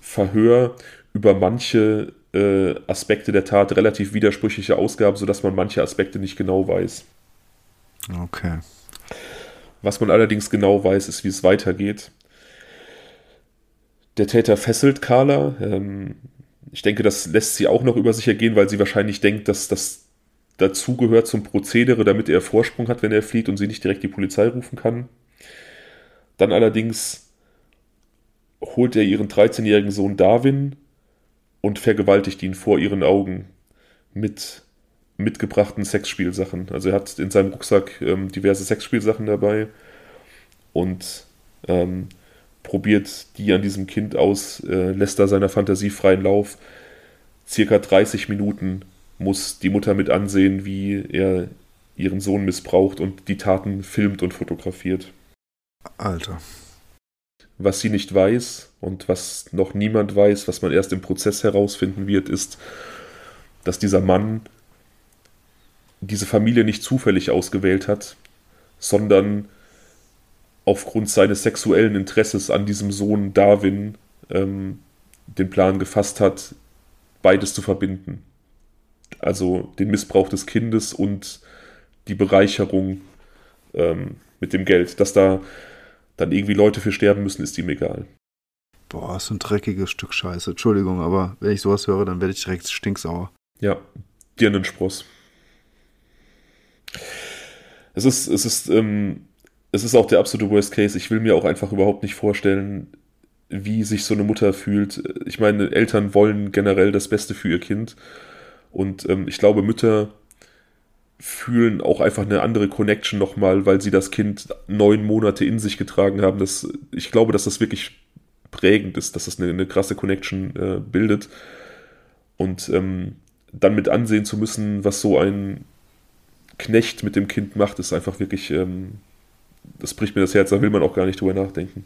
Verhör über manche äh, Aspekte der Tat relativ widersprüchliche Ausgaben, sodass man manche Aspekte nicht genau weiß. Okay. Was man allerdings genau weiß, ist, wie es weitergeht. Der Täter fesselt Carla. Ähm, ich denke, das lässt sie auch noch über sich ergehen, weil sie wahrscheinlich denkt, dass das dazugehört zum Prozedere, damit er Vorsprung hat, wenn er flieht und sie nicht direkt die Polizei rufen kann. Dann allerdings holt er ihren 13-jährigen Sohn Darwin und vergewaltigt ihn vor ihren Augen mit mitgebrachten Sexspielsachen. Also er hat in seinem Rucksack ähm, diverse Sexspielsachen dabei und ähm, probiert die an diesem Kind aus, äh, lässt da seiner Fantasie freien Lauf. Circa 30 Minuten muss die Mutter mit ansehen, wie er ihren Sohn missbraucht und die Taten filmt und fotografiert. Alter. Was sie nicht weiß und was noch niemand weiß, was man erst im Prozess herausfinden wird, ist, dass dieser Mann diese Familie nicht zufällig ausgewählt hat, sondern aufgrund seines sexuellen Interesses an diesem Sohn Darwin ähm, den Plan gefasst hat, beides zu verbinden. Also den Missbrauch des Kindes und die Bereicherung ähm, mit dem Geld. Dass da dann irgendwie Leute für sterben müssen, ist ihm egal. Boah, ist ein dreckiges Stück Scheiße. Entschuldigung, aber wenn ich sowas höre, dann werde ich direkt stinksauer. Ja, Dirnenspross. Es ist, es ist, ähm, es ist auch der absolute Worst Case. Ich will mir auch einfach überhaupt nicht vorstellen, wie sich so eine Mutter fühlt. Ich meine, Eltern wollen generell das Beste für ihr Kind. Und ähm, ich glaube, Mütter fühlen auch einfach eine andere Connection nochmal, weil sie das Kind neun Monate in sich getragen haben. Das, ich glaube, dass das wirklich prägend ist, dass das eine, eine krasse Connection äh, bildet. Und ähm, dann mit ansehen zu müssen, was so ein Knecht mit dem Kind macht, ist einfach wirklich, ähm, das bricht mir das Herz, da will man auch gar nicht drüber nachdenken.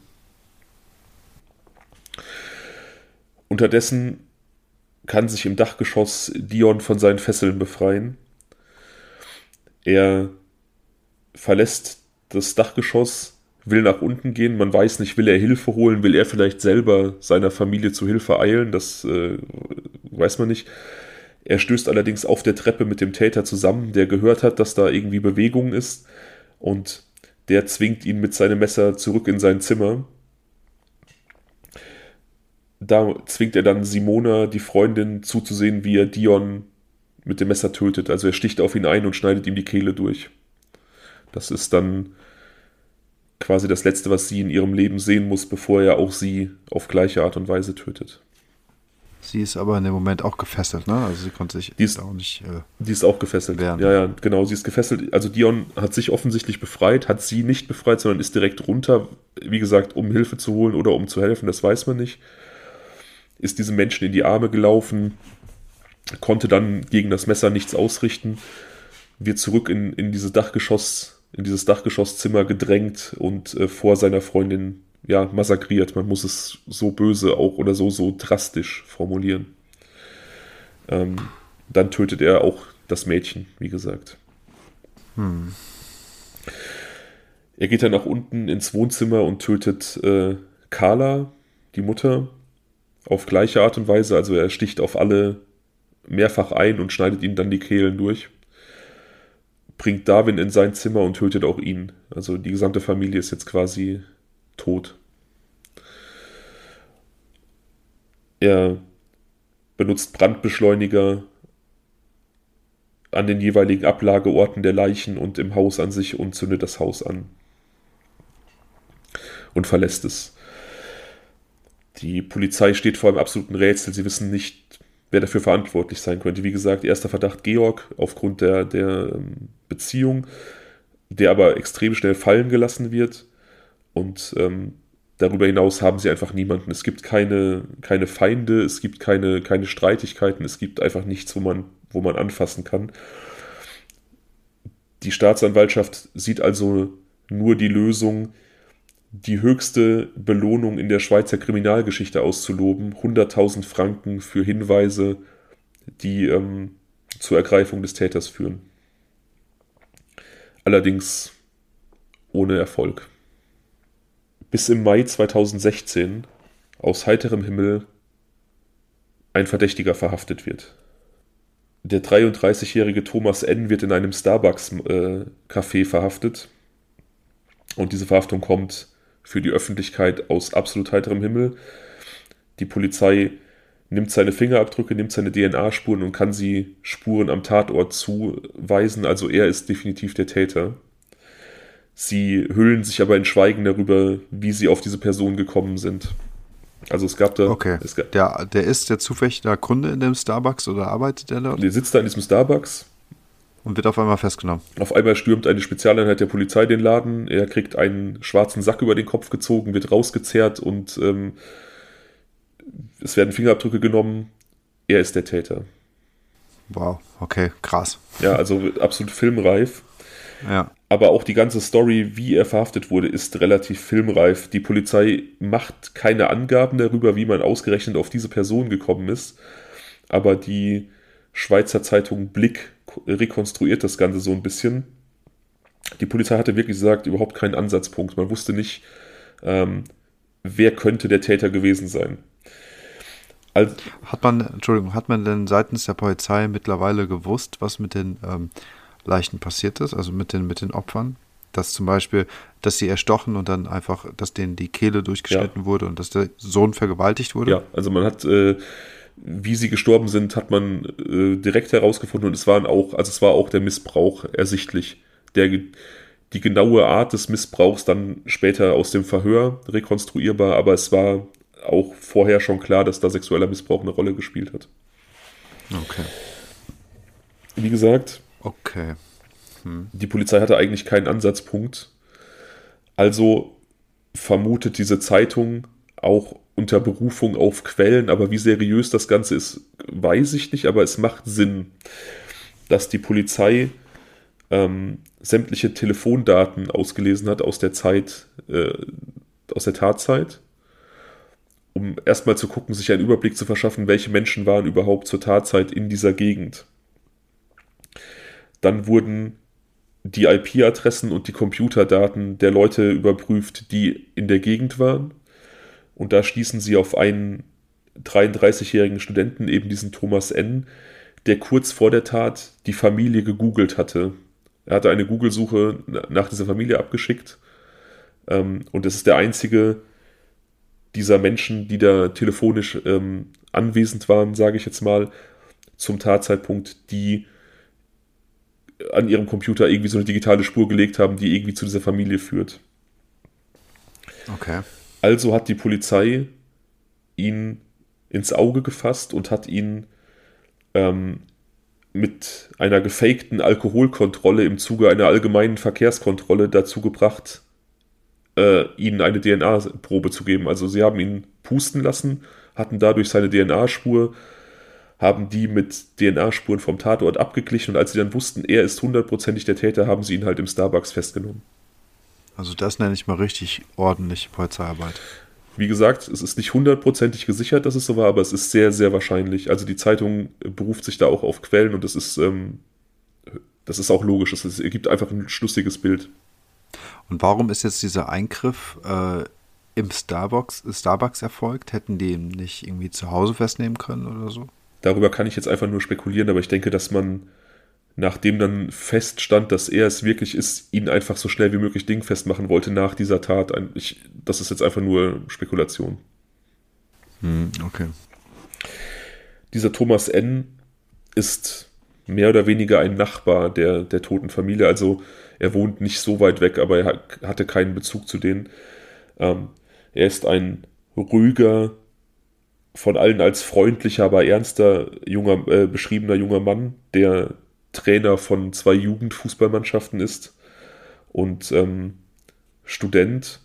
Unterdessen kann sich im Dachgeschoss Dion von seinen Fesseln befreien er verlässt das Dachgeschoss, will nach unten gehen. Man weiß nicht, will er Hilfe holen, will er vielleicht selber seiner Familie zu Hilfe eilen, das äh, weiß man nicht. Er stößt allerdings auf der Treppe mit dem Täter zusammen, der gehört hat, dass da irgendwie Bewegung ist und der zwingt ihn mit seinem Messer zurück in sein Zimmer. Da zwingt er dann Simona, die Freundin, zuzusehen, wie er Dion mit dem Messer tötet. Also er sticht auf ihn ein und schneidet ihm die Kehle durch. Das ist dann quasi das Letzte, was sie in ihrem Leben sehen muss, bevor er auch sie auf gleiche Art und Weise tötet. Sie ist aber in dem Moment auch gefesselt, ne? Also sie konnte sich die ist, auch nicht. Äh, die ist auch gefesselt. Werden. Ja, ja, genau. Sie ist gefesselt. Also Dion hat sich offensichtlich befreit, hat sie nicht befreit, sondern ist direkt runter, wie gesagt, um Hilfe zu holen oder um zu helfen, das weiß man nicht. Ist diesem Menschen in die Arme gelaufen, konnte dann gegen das Messer nichts ausrichten, wird zurück in, in diese Dachgeschoss, in dieses Dachgeschosszimmer gedrängt und äh, vor seiner Freundin ja massakriert. Man muss es so böse auch oder so so drastisch formulieren. Ähm, dann tötet er auch das Mädchen, wie gesagt. Hm. Er geht dann nach unten ins Wohnzimmer und tötet äh, Carla, die Mutter, auf gleiche Art und Weise. Also er sticht auf alle mehrfach ein und schneidet ihnen dann die Kehlen durch. Bringt Darwin in sein Zimmer und tötet auch ihn. Also die gesamte Familie ist jetzt quasi tot. Er benutzt Brandbeschleuniger an den jeweiligen Ablageorten der Leichen und im Haus an sich und zündet das Haus an. Und verlässt es. Die Polizei steht vor einem absoluten Rätsel. Sie wissen nicht, wer dafür verantwortlich sein könnte. Wie gesagt, erster Verdacht Georg aufgrund der, der ähm, Beziehung, der aber extrem schnell fallen gelassen wird. Und ähm, darüber hinaus haben sie einfach niemanden. Es gibt keine, keine Feinde, es gibt keine, keine Streitigkeiten, es gibt einfach nichts, wo man, wo man anfassen kann. Die Staatsanwaltschaft sieht also nur die Lösung, die höchste Belohnung in der Schweizer Kriminalgeschichte auszuloben, 100.000 Franken für Hinweise, die ähm, zur Ergreifung des Täters führen. Allerdings ohne Erfolg. Bis im Mai 2016 aus heiterem Himmel ein Verdächtiger verhaftet wird. Der 33-jährige Thomas N. wird in einem Starbucks-Café äh, verhaftet. Und diese Verhaftung kommt für die Öffentlichkeit aus absolut heiterem Himmel. Die Polizei nimmt seine Fingerabdrücke, nimmt seine DNA-Spuren und kann sie Spuren am Tatort zuweisen. Also er ist definitiv der Täter. Sie hüllen sich aber in Schweigen darüber, wie sie auf diese Person gekommen sind. Also es gab da. Okay. Gab, der, der ist der zufällig der Kunde in dem Starbucks oder arbeitet der dort? Der sitzt da in diesem Starbucks und wird auf einmal festgenommen. Auf einmal stürmt eine Spezialeinheit der Polizei den Laden. Er kriegt einen schwarzen Sack über den Kopf gezogen, wird rausgezerrt und ähm, es werden Fingerabdrücke genommen. Er ist der Täter. Wow, okay, krass. Ja, also absolut filmreif. Ja. Aber auch die ganze Story, wie er verhaftet wurde, ist relativ filmreif. Die Polizei macht keine Angaben darüber, wie man ausgerechnet auf diese Person gekommen ist. Aber die Schweizer Zeitung Blick rekonstruiert das Ganze so ein bisschen. Die Polizei hatte wirklich gesagt, überhaupt keinen Ansatzpunkt. Man wusste nicht, ähm, wer könnte der Täter gewesen sein. Also, hat man, Entschuldigung, hat man denn seitens der Polizei mittlerweile gewusst, was mit den ähm, Leichen passiert ist, also mit den, mit den Opfern? Dass zum Beispiel, dass sie erstochen und dann einfach, dass denen die Kehle durchgeschnitten ja. wurde und dass der Sohn vergewaltigt wurde? Ja, also man hat äh, wie sie gestorben sind, hat man äh, direkt herausgefunden und es waren auch, also es war auch der Missbrauch ersichtlich. Der, die genaue Art des Missbrauchs dann später aus dem Verhör rekonstruierbar, aber es war auch vorher schon klar, dass da sexueller Missbrauch eine Rolle gespielt hat. Okay. Wie gesagt, okay. Hm. die Polizei hatte eigentlich keinen Ansatzpunkt. Also vermutet diese Zeitung auch unter Berufung auf Quellen, aber wie seriös das Ganze ist, weiß ich nicht, aber es macht Sinn, dass die Polizei ähm, sämtliche Telefondaten ausgelesen hat aus der Zeit, äh, aus der Tatzeit, um erstmal zu gucken, sich einen Überblick zu verschaffen, welche Menschen waren überhaupt zur Tatzeit in dieser Gegend. Dann wurden die IP-Adressen und die Computerdaten der Leute überprüft, die in der Gegend waren und da stießen sie auf einen 33-jährigen Studenten, eben diesen Thomas N., der kurz vor der Tat die Familie gegoogelt hatte. Er hatte eine Google-Suche nach dieser Familie abgeschickt. Ähm, und es ist der einzige dieser Menschen, die da telefonisch ähm, anwesend waren, sage ich jetzt mal, zum Tatzeitpunkt, die an ihrem Computer irgendwie so eine digitale Spur gelegt haben, die irgendwie zu dieser Familie führt. Okay. Also hat die Polizei ihn ins Auge gefasst und hat ihn ähm, mit einer gefakten Alkoholkontrolle im Zuge einer allgemeinen Verkehrskontrolle dazu gebracht, äh, ihnen eine DNA-Probe zu geben. Also sie haben ihn pusten lassen, hatten dadurch seine DNA-Spur, haben die mit DNA-Spuren vom Tatort abgeglichen und als sie dann wussten, er ist hundertprozentig der Täter, haben sie ihn halt im Starbucks festgenommen. Also das nenne ich mal richtig ordentlich Polizeiarbeit. Wie gesagt, es ist nicht hundertprozentig gesichert, dass es so war, aber es ist sehr, sehr wahrscheinlich. Also die Zeitung beruft sich da auch auf Quellen und es ist ähm, das ist auch logisch. Es ergibt einfach ein schlüssiges Bild. Und warum ist jetzt dieser Eingriff äh, im Starbucks, Starbucks erfolgt? Hätten die ihn nicht irgendwie zu Hause festnehmen können oder so? Darüber kann ich jetzt einfach nur spekulieren, aber ich denke, dass man, nachdem dann feststand, dass er es wirklich ist, ihn einfach so schnell wie möglich dingfest machen wollte nach dieser Tat. Ich, das ist jetzt einfach nur Spekulation. Hm, okay. Dieser Thomas N. ist mehr oder weniger ein Nachbar der, der toten Familie. Also er wohnt nicht so weit weg, aber er hatte keinen Bezug zu denen. Ähm, er ist ein ruhiger, von allen als freundlicher, aber ernster junger, äh, beschriebener junger Mann, der Trainer von zwei Jugendfußballmannschaften ist und ähm, Student.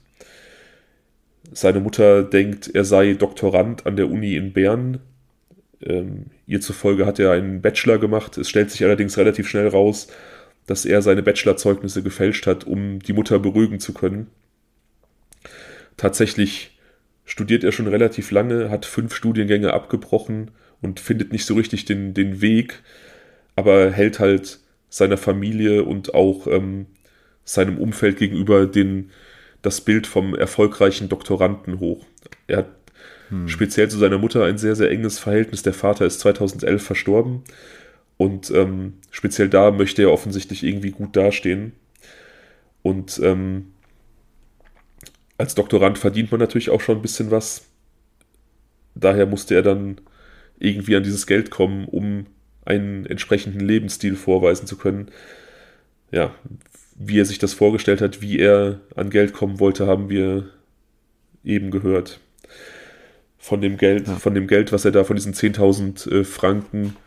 Seine Mutter denkt, er sei Doktorand an der Uni in Bern. Ähm, ihr zufolge hat er einen Bachelor gemacht. Es stellt sich allerdings relativ schnell raus, dass er seine Bachelorzeugnisse gefälscht hat, um die Mutter beruhigen zu können. Tatsächlich studiert er schon relativ lange, hat fünf Studiengänge abgebrochen und findet nicht so richtig den, den Weg, aber hält halt seiner Familie und auch ähm, seinem Umfeld gegenüber den, das Bild vom erfolgreichen Doktoranden hoch. Er hat hm. speziell zu seiner Mutter ein sehr, sehr enges Verhältnis. Der Vater ist 2011 verstorben und ähm, speziell da möchte er offensichtlich irgendwie gut dastehen. Und ähm, als Doktorand verdient man natürlich auch schon ein bisschen was. Daher musste er dann irgendwie an dieses Geld kommen, um einen entsprechenden Lebensstil vorweisen zu können. Ja, wie er sich das vorgestellt hat, wie er an Geld kommen wollte, haben wir eben gehört. Von dem Geld, ja. von dem Geld, was er da, von diesen 10.000 äh, Franken,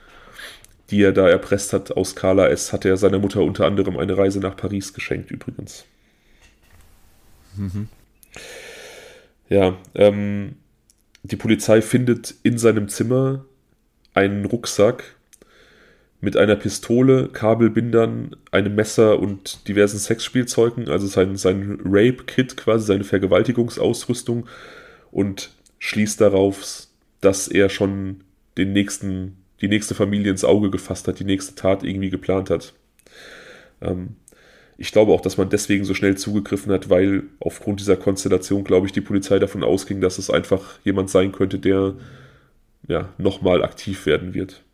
die er da erpresst hat aus Carla S., hat er seiner Mutter unter anderem eine Reise nach Paris geschenkt, übrigens. Mhm. Ja, ähm, die Polizei findet in seinem Zimmer einen Rucksack mit einer Pistole, Kabelbindern, einem Messer und diversen Sexspielzeugen, also sein, sein Rape-Kit, quasi seine Vergewaltigungsausrüstung und schließt darauf, dass er schon den nächsten, die nächste Familie ins Auge gefasst hat, die nächste Tat irgendwie geplant hat. Ähm, ich glaube auch, dass man deswegen so schnell zugegriffen hat, weil aufgrund dieser Konstellation, glaube ich, die Polizei davon ausging, dass es einfach jemand sein könnte, der ja nochmal aktiv werden wird.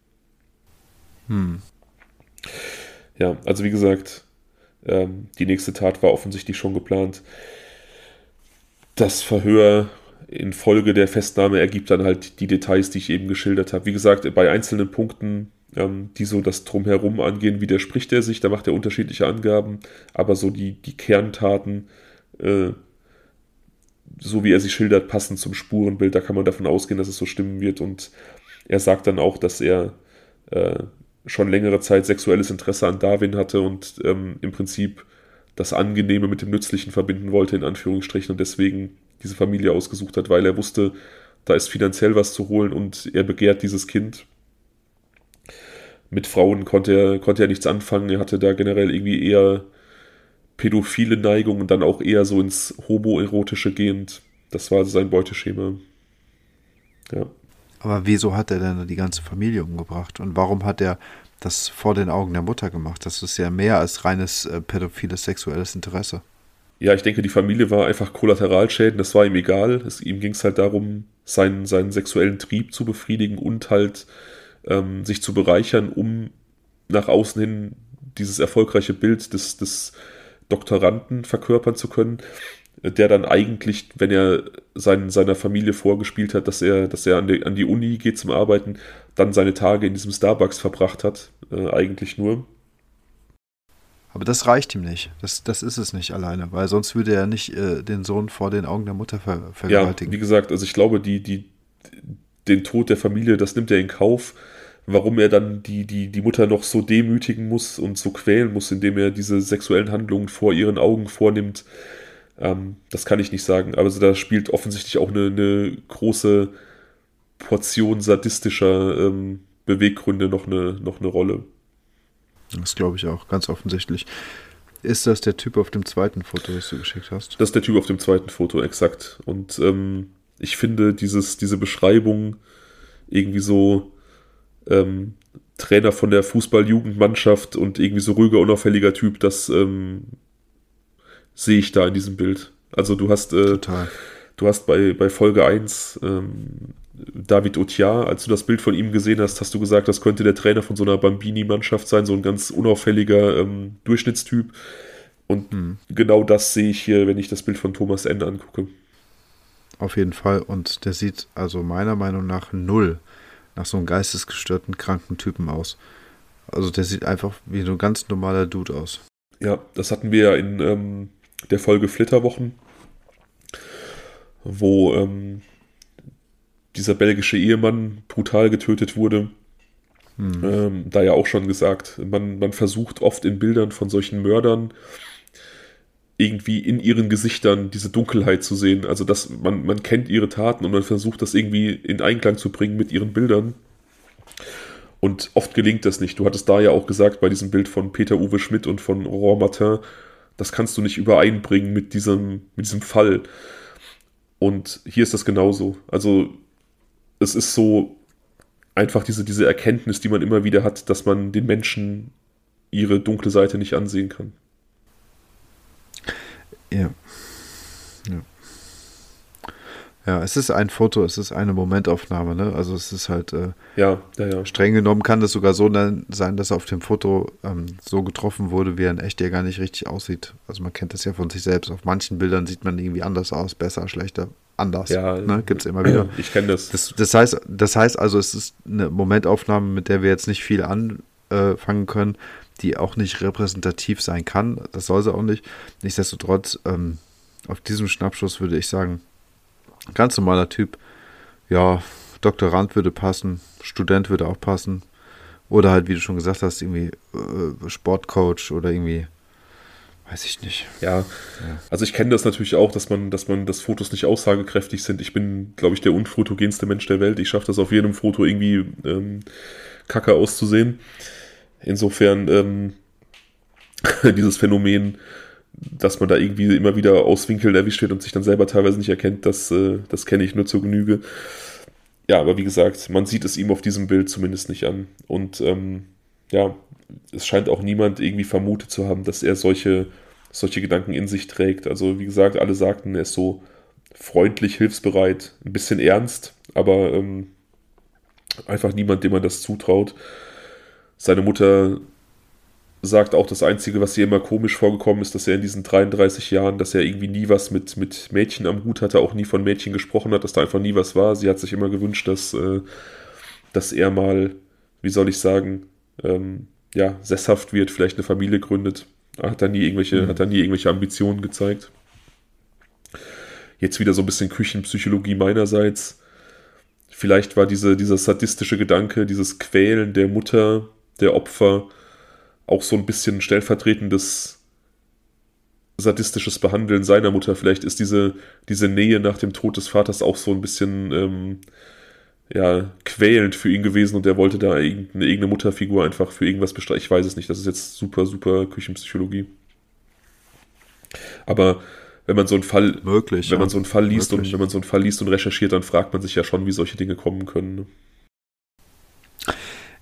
Hm. Ja, also wie gesagt, ähm, die nächste Tat war offensichtlich schon geplant. Das Verhör infolge der Festnahme ergibt dann halt die Details, die ich eben geschildert habe. Wie gesagt, bei einzelnen Punkten ähm, die so das Drumherum angehen, widerspricht er sich, da macht er unterschiedliche Angaben, aber so die, die Kerntaten, äh, so wie er sie schildert, passen zum Spurenbild, da kann man davon ausgehen, dass es so stimmen wird und er sagt dann auch, dass er äh, schon längere Zeit sexuelles Interesse an Darwin hatte und ähm, im Prinzip das Angenehme mit dem Nützlichen verbinden wollte, in Anführungsstrichen, und deswegen diese Familie ausgesucht hat, weil er wusste, da ist finanziell was zu holen und er begehrt dieses Kind mit Frauen konnte er, konnte er nichts anfangen. Er hatte da generell irgendwie eher pädophile Neigung und dann auch eher so ins Homoerotische gehend. Das war sein Beuteschema. Ja. Aber wieso hat er denn die ganze Familie umgebracht? Und warum hat er das vor den Augen der Mutter gemacht? Das ist ja mehr als reines äh, pädophiles sexuelles Interesse. Ja, ich denke, die Familie war einfach Kollateralschäden, das war ihm egal. Es, ihm ging es halt darum, seinen, seinen sexuellen Trieb zu befriedigen und halt ähm, sich zu bereichern, um nach außen hin dieses erfolgreiche Bild des, des Doktoranden verkörpern zu können, der dann eigentlich, wenn er sein, seiner Familie vorgespielt hat, dass er, dass er an die, an die Uni geht zum Arbeiten, dann seine Tage in diesem Starbucks verbracht hat, äh, eigentlich nur. Aber das reicht ihm nicht. Das, das ist es nicht alleine, weil sonst würde er nicht äh, den Sohn vor den Augen der Mutter ver vergewaltigen. Ja, wie gesagt, also ich glaube, die, die, den Tod der Familie, das nimmt er in Kauf warum er dann die, die, die Mutter noch so demütigen muss und so quälen muss, indem er diese sexuellen Handlungen vor ihren Augen vornimmt, ähm, das kann ich nicht sagen. Aber also da spielt offensichtlich auch eine, eine große Portion sadistischer ähm, Beweggründe noch eine, noch eine Rolle. Das glaube ich auch, ganz offensichtlich. Ist das der Typ auf dem zweiten Foto, das du geschickt hast? Das ist der Typ auf dem zweiten Foto, exakt. Und ähm, ich finde dieses, diese Beschreibung irgendwie so ähm, Trainer von der Fußball-Jugendmannschaft und irgendwie so ruhiger, unauffälliger Typ, das ähm, sehe ich da in diesem Bild. Also du hast, äh, du hast bei, bei Folge 1 ähm, David Otiar, als du das Bild von ihm gesehen hast, hast du gesagt, das könnte der Trainer von so einer Bambini-Mannschaft sein, so ein ganz unauffälliger ähm, Durchschnittstyp. Und hm. genau das sehe ich hier, wenn ich das Bild von Thomas N. angucke. Auf jeden Fall. Und der sieht also meiner Meinung nach null nach so einem geistesgestörten, kranken Typen aus. Also der sieht einfach wie ein ganz normaler Dude aus. Ja, das hatten wir ja in ähm, der Folge Flitterwochen, wo ähm, dieser belgische Ehemann brutal getötet wurde. Hm. Ähm, da ja auch schon gesagt, man, man versucht oft in Bildern von solchen Mördern irgendwie in ihren Gesichtern diese Dunkelheit zu sehen. Also dass man, man kennt ihre Taten und man versucht das irgendwie in Einklang zu bringen mit ihren Bildern. Und oft gelingt das nicht. Du hattest da ja auch gesagt, bei diesem Bild von Peter-Uwe Schmidt und von Aurore Martin, das kannst du nicht übereinbringen mit diesem, mit diesem Fall. Und hier ist das genauso. Also es ist so einfach diese, diese Erkenntnis, die man immer wieder hat, dass man den Menschen ihre dunkle Seite nicht ansehen kann. Ja. ja. Ja, es ist ein Foto, es ist eine Momentaufnahme, ne? Also es ist halt äh, ja, ja, ja. streng genommen kann das sogar so sein, dass auf dem Foto ähm, so getroffen wurde, wie er in echt ja gar nicht richtig aussieht. Also man kennt das ja von sich selbst. Auf manchen Bildern sieht man irgendwie anders aus, besser, schlechter, anders. Ja, ne? gibt es immer wieder. Ich kenne das. das. Das heißt, das heißt also, es ist eine Momentaufnahme, mit der wir jetzt nicht viel anfangen können die auch nicht repräsentativ sein kann. Das soll sie auch nicht. Nichtsdestotrotz, ähm, auf diesem Schnappschuss würde ich sagen, ganz normaler Typ. Ja, Doktorand würde passen, Student würde auch passen. Oder halt, wie du schon gesagt hast, irgendwie äh, Sportcoach oder irgendwie, weiß ich nicht. Ja, ja. also ich kenne das natürlich auch, dass man, dass man, dass Fotos nicht aussagekräftig sind. Ich bin, glaube ich, der unfotogenste Mensch der Welt. Ich schaffe das auf jedem Foto irgendwie ähm, kacke auszusehen. Insofern ähm, dieses Phänomen, dass man da irgendwie immer wieder aus Winkeln erwischt wird und sich dann selber teilweise nicht erkennt, das, äh, das kenne ich nur zur Genüge. Ja, aber wie gesagt, man sieht es ihm auf diesem Bild zumindest nicht an. Und ähm, ja, es scheint auch niemand irgendwie vermutet zu haben, dass er solche, solche Gedanken in sich trägt. Also wie gesagt, alle sagten, er ist so freundlich, hilfsbereit, ein bisschen ernst, aber ähm, einfach niemand, dem man das zutraut. Seine Mutter sagt auch, das Einzige, was ihr immer komisch vorgekommen ist, dass er in diesen 33 Jahren, dass er irgendwie nie was mit, mit Mädchen am Hut hatte, auch nie von Mädchen gesprochen hat, dass da einfach nie was war. Sie hat sich immer gewünscht, dass, äh, dass er mal, wie soll ich sagen, ähm, ja, sesshaft wird, vielleicht eine Familie gründet. Hat da nie irgendwelche, mhm. hat da nie irgendwelche Ambitionen gezeigt. Jetzt wieder so ein bisschen Küchenpsychologie meinerseits. Vielleicht war diese, dieser sadistische Gedanke, dieses Quälen der Mutter, der Opfer auch so ein bisschen stellvertretendes sadistisches Behandeln seiner Mutter. Vielleicht ist diese, diese Nähe nach dem Tod des Vaters auch so ein bisschen ähm, ja, quälend für ihn gewesen und er wollte da irgendeine, irgendeine Mutterfigur einfach für irgendwas bestreiten. Ich weiß es nicht, das ist jetzt super, super Küchenpsychologie. Aber wenn man so einen Fall, Möglich, wenn ja. man so einen Fall liest Möglich. und wenn man so einen Fall liest und recherchiert, dann fragt man sich ja schon, wie solche Dinge kommen können.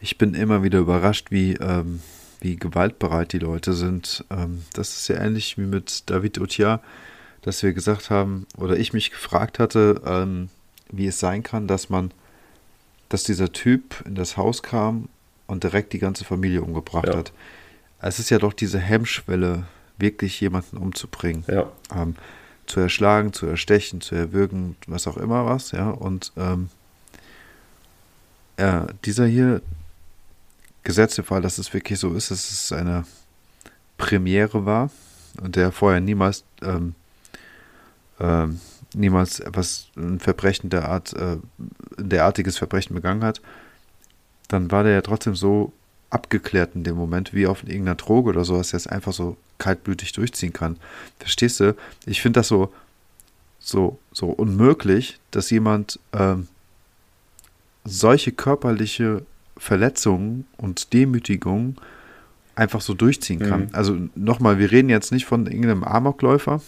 Ich bin immer wieder überrascht, wie, ähm, wie gewaltbereit die Leute sind. Ähm, das ist ja ähnlich wie mit David Otia, dass wir gesagt haben, oder ich mich gefragt hatte, ähm, wie es sein kann, dass man, dass dieser Typ in das Haus kam und direkt die ganze Familie umgebracht ja. hat. Es ist ja doch diese Hemmschwelle, wirklich jemanden umzubringen. Ja. Ähm, zu erschlagen, zu erstechen, zu erwürgen, was auch immer was, ja. Und ähm, ja, dieser hier, gesetzte Fall, dass es wirklich so ist, dass es eine Premiere war und der vorher niemals, ähm, ähm, niemals etwas, ein Verbrechen der Art, äh, derartiges Verbrechen begangen hat, dann war der ja trotzdem so abgeklärt in dem Moment, wie auf irgendeiner Droge oder so, dass er es einfach so kaltblütig durchziehen kann. Verstehst du? Ich finde das so, so, so unmöglich, dass jemand ähm, solche körperliche Verletzungen und Demütigungen einfach so durchziehen kann. Mhm. Also nochmal, wir reden jetzt nicht von irgendeinem Amokläufer,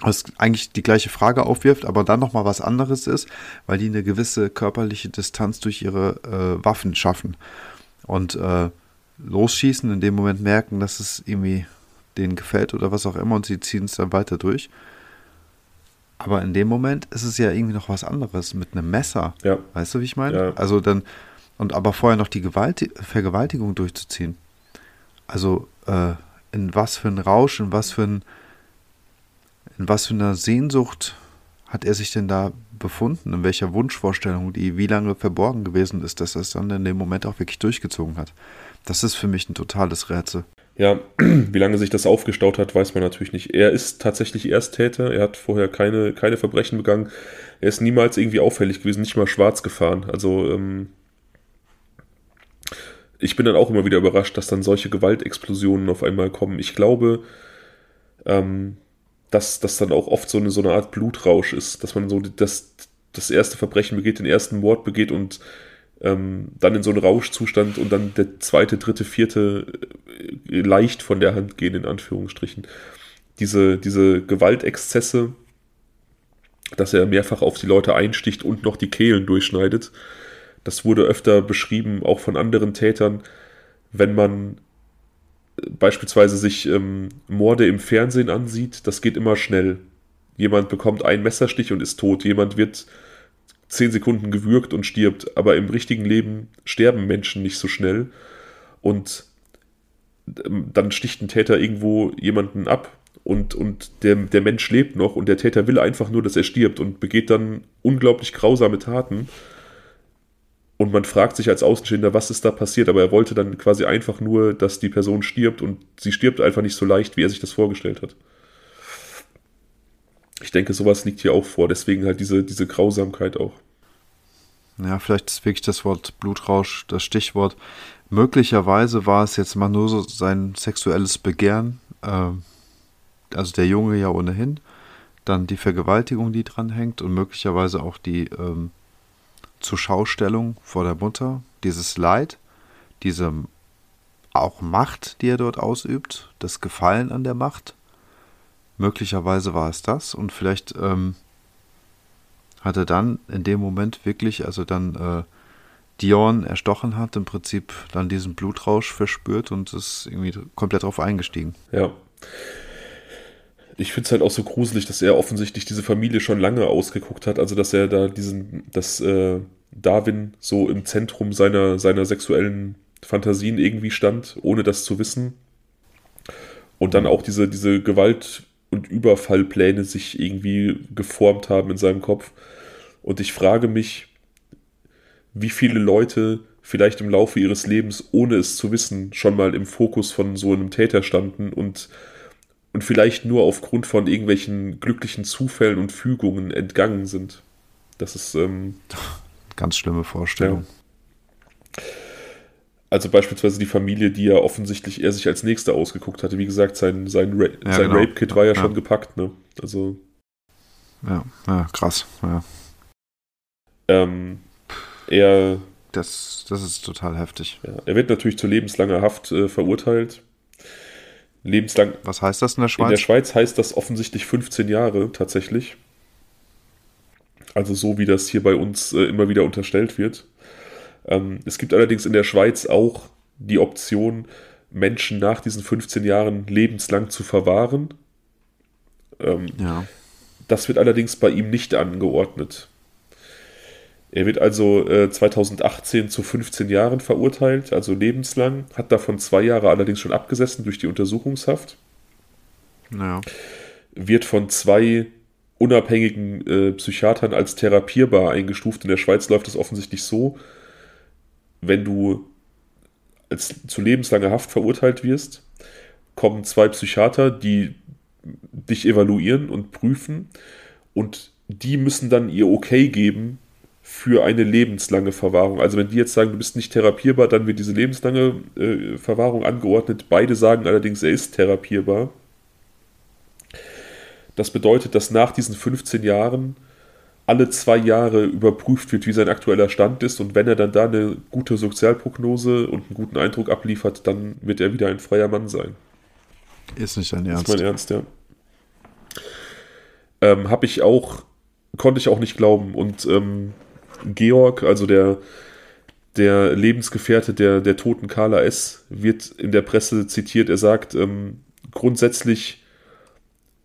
was eigentlich die gleiche Frage aufwirft, aber dann nochmal was anderes ist, weil die eine gewisse körperliche Distanz durch ihre äh, Waffen schaffen. und äh, losschießen, in dem Moment merken, dass es irgendwie denen gefällt oder was auch immer und sie ziehen es dann weiter durch. Aber in dem Moment ist es ja irgendwie noch was anderes mit einem Messer. Ja. Weißt du, wie ich meine? Ja. Also dann, und aber vorher noch die Gewalt, Vergewaltigung durchzuziehen. Also äh, in was für ein Rausch, in was für ein, in was für einer Sehnsucht hat er sich denn da befunden? In welcher Wunschvorstellung, die wie lange verborgen gewesen ist, dass er es dann in dem Moment auch wirklich durchgezogen hat? Das ist für mich ein totales Rätsel. Ja, wie lange sich das aufgestaut hat, weiß man natürlich nicht. Er ist tatsächlich Ersttäter. Er hat vorher keine, keine Verbrechen begangen. Er ist niemals irgendwie auffällig gewesen, nicht mal schwarz gefahren. Also, ähm, ich bin dann auch immer wieder überrascht, dass dann solche Gewaltexplosionen auf einmal kommen. Ich glaube, ähm, dass das dann auch oft so eine, so eine Art Blutrausch ist, dass man so das, das erste Verbrechen begeht, den ersten Mord begeht und ähm, dann in so einen Rauschzustand und dann der zweite, dritte, vierte äh, leicht von der Hand gehen, in Anführungsstrichen. Diese, diese Gewaltexzesse, dass er mehrfach auf die Leute einsticht und noch die Kehlen durchschneidet, das wurde öfter beschrieben, auch von anderen Tätern, wenn man äh, beispielsweise sich ähm, Morde im Fernsehen ansieht, das geht immer schnell. Jemand bekommt einen Messerstich und ist tot. Jemand wird zehn Sekunden gewürgt und stirbt. Aber im richtigen Leben sterben Menschen nicht so schnell. Und ähm, dann sticht ein Täter irgendwo jemanden ab und, und der, der Mensch lebt noch und der Täter will einfach nur, dass er stirbt und begeht dann unglaublich grausame Taten. Und man fragt sich als Außenstehender, was ist da passiert, aber er wollte dann quasi einfach nur, dass die Person stirbt und sie stirbt einfach nicht so leicht, wie er sich das vorgestellt hat. Ich denke, sowas liegt hier auch vor, deswegen halt diese, diese Grausamkeit auch. Ja, vielleicht ist wirklich das Wort Blutrausch das Stichwort. Möglicherweise war es jetzt mal nur so sein sexuelles Begehren, äh, also der Junge ja ohnehin, dann die Vergewaltigung, die dranhängt und möglicherweise auch die ähm, Zuschaustellung vor der Mutter, dieses Leid, diese auch Macht, die er dort ausübt, das Gefallen an der Macht. Möglicherweise war es das und vielleicht ähm, hat er dann in dem Moment wirklich, also dann äh, Dion erstochen hat, im Prinzip dann diesen Blutrausch verspürt und ist irgendwie komplett drauf eingestiegen. Ja. Ich finde es halt auch so gruselig, dass er offensichtlich diese Familie schon lange ausgeguckt hat. Also, dass er da diesen, dass äh, Darwin so im Zentrum seiner, seiner sexuellen Fantasien irgendwie stand, ohne das zu wissen. Und dann auch diese, diese Gewalt- und Überfallpläne sich irgendwie geformt haben in seinem Kopf. Und ich frage mich, wie viele Leute vielleicht im Laufe ihres Lebens, ohne es zu wissen, schon mal im Fokus von so einem Täter standen und, und vielleicht nur aufgrund von irgendwelchen glücklichen Zufällen und Fügungen entgangen sind. Das ist ähm, ganz schlimme Vorstellung. Ja. Also beispielsweise die Familie, die ja offensichtlich er sich als Nächster ausgeguckt hatte. Wie gesagt, sein, sein, Ra ja, sein genau. Rape-Kit war ja, ja, schon gepackt, ne? Also. Ja, ja krass, ja. Ähm, er. Das, das ist total heftig. Er wird natürlich zu lebenslanger Haft äh, verurteilt. Lebenslang. Was heißt das in der Schweiz? In der Schweiz heißt das offensichtlich 15 Jahre tatsächlich. Also so wie das hier bei uns äh, immer wieder unterstellt wird. Ähm, es gibt allerdings in der Schweiz auch die Option, Menschen nach diesen 15 Jahren lebenslang zu verwahren. Ähm, ja. Das wird allerdings bei ihm nicht angeordnet. Er wird also äh, 2018 zu 15 Jahren verurteilt, also lebenslang, hat davon zwei Jahre allerdings schon abgesessen durch die Untersuchungshaft. Naja. Wird von zwei unabhängigen äh, Psychiatern als therapierbar eingestuft. In der Schweiz läuft es offensichtlich so, wenn du als zu lebenslanger Haft verurteilt wirst, kommen zwei Psychiater, die dich evaluieren und prüfen und die müssen dann ihr Okay geben, für eine lebenslange Verwahrung. Also wenn die jetzt sagen, du bist nicht therapierbar, dann wird diese lebenslange äh, Verwahrung angeordnet. Beide sagen allerdings, er ist therapierbar. Das bedeutet, dass nach diesen 15 Jahren alle zwei Jahre überprüft wird, wie sein aktueller Stand ist. Und wenn er dann da eine gute Sozialprognose und einen guten Eindruck abliefert, dann wird er wieder ein freier Mann sein. Ist nicht dein Ernst. Ist mein Ernst, ja. Ähm, Habe ich auch, konnte ich auch nicht glauben. Und ähm, Georg, also der, der Lebensgefährte der, der toten Carla S. wird in der Presse zitiert. Er sagt, ähm, grundsätzlich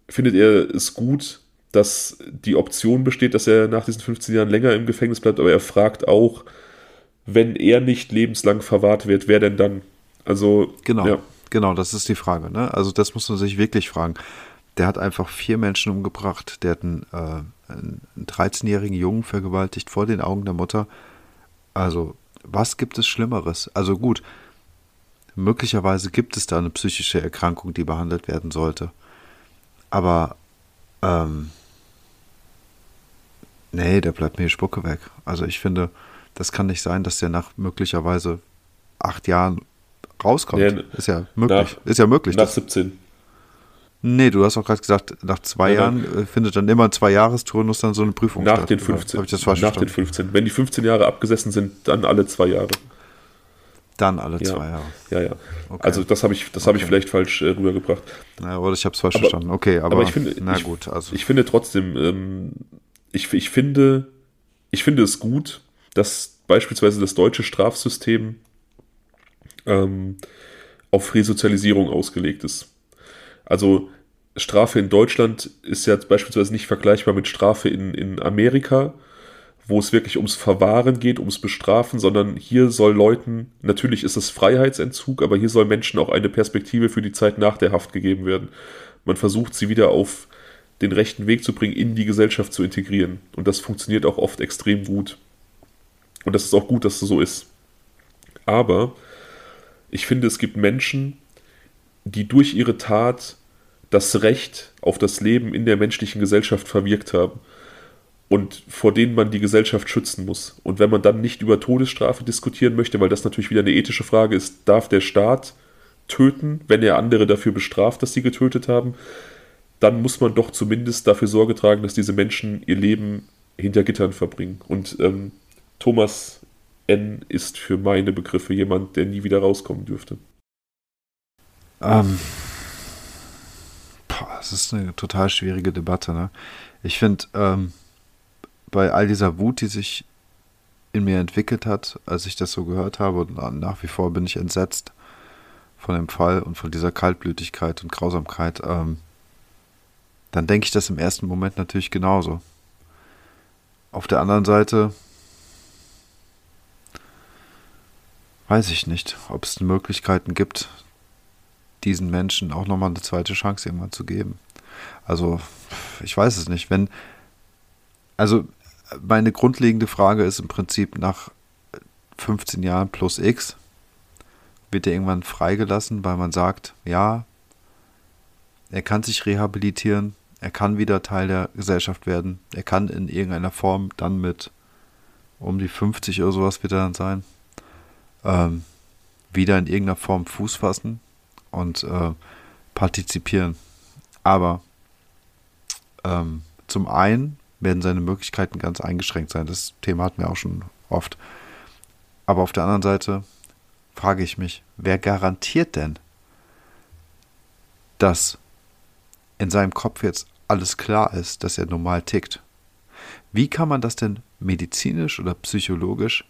findet er es gut, dass die Option besteht, dass er nach diesen 15 Jahren länger im Gefängnis bleibt, aber er fragt auch, wenn er nicht lebenslang verwahrt wird, wer denn dann? Also, genau, ja. genau, das ist die Frage. Ne? Also, das muss man sich wirklich fragen. Der hat einfach vier Menschen umgebracht. Der hat einen, äh, einen 13-jährigen Jungen vergewaltigt vor den Augen der Mutter. Also, was gibt es Schlimmeres? Also gut, möglicherweise gibt es da eine psychische Erkrankung, die behandelt werden sollte. Aber, ähm, nee, der bleibt mir die Spucke weg. Also ich finde, das kann nicht sein, dass der nach möglicherweise acht Jahren rauskommt. Ja, ist ja möglich. Nach, ist ja möglich. Nach 17. Nee, du hast auch gerade gesagt, nach zwei ja, Jahren äh, findet dann immer ein Zwei-Jahres-Turnus dann so eine Prüfung nach statt. Den 15, Habe ich das falsch nach verstanden? den 15. Wenn die 15 Jahre abgesessen sind, dann alle zwei Jahre. Dann alle ja. zwei Jahre. Ja, ja. Okay. Also das habe ich, das okay. ich vielleicht falsch äh, rübergebracht. Na, oder ich habe es falsch aber, verstanden. Okay, aber, aber ich finde, na ich, gut. Also. Ich finde trotzdem, ähm, ich, ich, finde, ich finde es gut, dass beispielsweise das deutsche Strafsystem ähm, auf Resozialisierung ausgelegt ist. Also Strafe in Deutschland ist ja beispielsweise nicht vergleichbar mit Strafe in, in Amerika, wo es wirklich ums Verwahren geht, ums Bestrafen, sondern hier soll Leuten, natürlich ist es Freiheitsentzug, aber hier soll Menschen auch eine Perspektive für die Zeit nach der Haft gegeben werden. Man versucht sie wieder auf den rechten Weg zu bringen, in die Gesellschaft zu integrieren. Und das funktioniert auch oft extrem gut. Und das ist auch gut, dass es so ist. Aber ich finde, es gibt Menschen, die durch ihre Tat das Recht auf das Leben in der menschlichen Gesellschaft verwirkt haben und vor denen man die Gesellschaft schützen muss. Und wenn man dann nicht über Todesstrafe diskutieren möchte, weil das natürlich wieder eine ethische Frage ist, darf der Staat töten, wenn er andere dafür bestraft, dass sie getötet haben, dann muss man doch zumindest dafür Sorge tragen, dass diese Menschen ihr Leben hinter Gittern verbringen. Und ähm, Thomas N. ist für meine Begriffe jemand, der nie wieder rauskommen dürfte. Ähm, das ist eine total schwierige Debatte. Ne? Ich finde, ähm, bei all dieser Wut, die sich in mir entwickelt hat, als ich das so gehört habe, und nach wie vor bin ich entsetzt von dem Fall und von dieser Kaltblütigkeit und Grausamkeit, ähm, dann denke ich das im ersten Moment natürlich genauso. Auf der anderen Seite weiß ich nicht, ob es Möglichkeiten gibt, diesen Menschen auch nochmal eine zweite Chance irgendwann zu geben. Also, ich weiß es nicht. Wenn, also, meine grundlegende Frage ist im Prinzip nach 15 Jahren plus X, wird er irgendwann freigelassen, weil man sagt, ja, er kann sich rehabilitieren, er kann wieder Teil der Gesellschaft werden, er kann in irgendeiner Form dann mit um die 50 oder sowas wird er dann sein, ähm, wieder in irgendeiner Form Fuß fassen und äh, partizipieren. Aber ähm, zum einen werden seine Möglichkeiten ganz eingeschränkt sein. Das Thema hatten wir auch schon oft. Aber auf der anderen Seite frage ich mich, wer garantiert denn, dass in seinem Kopf jetzt alles klar ist, dass er normal tickt? Wie kann man das denn medizinisch oder psychologisch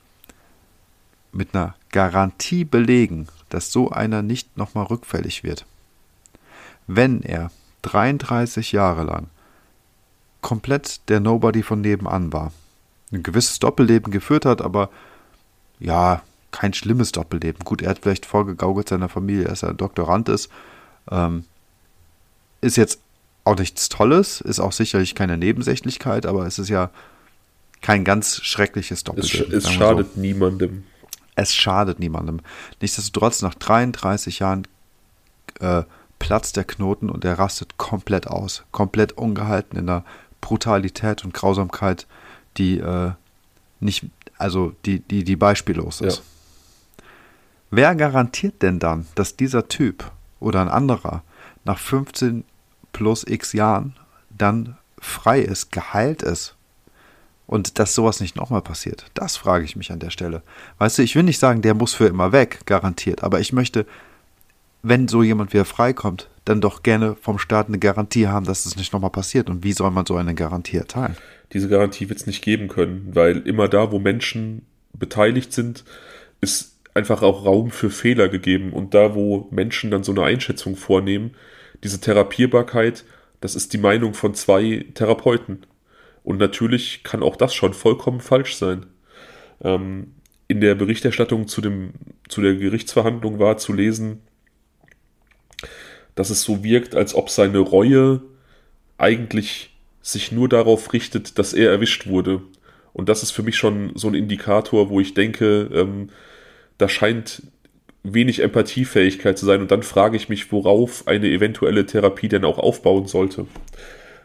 mit einer Garantie belegen, dass so einer nicht nochmal rückfällig wird? Wenn er 33 Jahre lang komplett der Nobody von nebenan war. Ein gewisses Doppelleben geführt hat, aber ja, kein schlimmes Doppelleben. Gut, er hat vielleicht vorgegaukelt seiner Familie, dass er Doktorand ist. Ähm, ist jetzt auch nichts Tolles, ist auch sicherlich keine Nebensächlichkeit, aber es ist ja kein ganz schreckliches Doppelleben. Es, es schadet so. niemandem. Es schadet niemandem. Nichtsdestotrotz, nach 33 Jahren äh, platzt der Knoten und er rastet komplett aus. Komplett ungehalten in der Brutalität und Grausamkeit, die äh, nicht, also die, die, die beispiellos ist. Ja. Wer garantiert denn dann, dass dieser Typ oder ein anderer nach 15 plus x Jahren dann frei ist, geheilt ist und dass sowas nicht nochmal passiert? Das frage ich mich an der Stelle. Weißt du, ich will nicht sagen, der muss für immer weg, garantiert, aber ich möchte, wenn so jemand wieder freikommt, dann doch gerne vom Staat eine Garantie haben, dass es nicht nochmal passiert. Und wie soll man so eine Garantie erteilen? Diese Garantie wird es nicht geben können, weil immer da, wo Menschen beteiligt sind, ist einfach auch Raum für Fehler gegeben. Und da, wo Menschen dann so eine Einschätzung vornehmen, diese Therapierbarkeit, das ist die Meinung von zwei Therapeuten. Und natürlich kann auch das schon vollkommen falsch sein. Ähm, in der Berichterstattung zu, dem, zu der Gerichtsverhandlung war zu lesen, dass es so wirkt, als ob seine Reue eigentlich sich nur darauf richtet, dass er erwischt wurde. Und das ist für mich schon so ein Indikator, wo ich denke, ähm, da scheint wenig Empathiefähigkeit zu sein. Und dann frage ich mich, worauf eine eventuelle Therapie denn auch aufbauen sollte.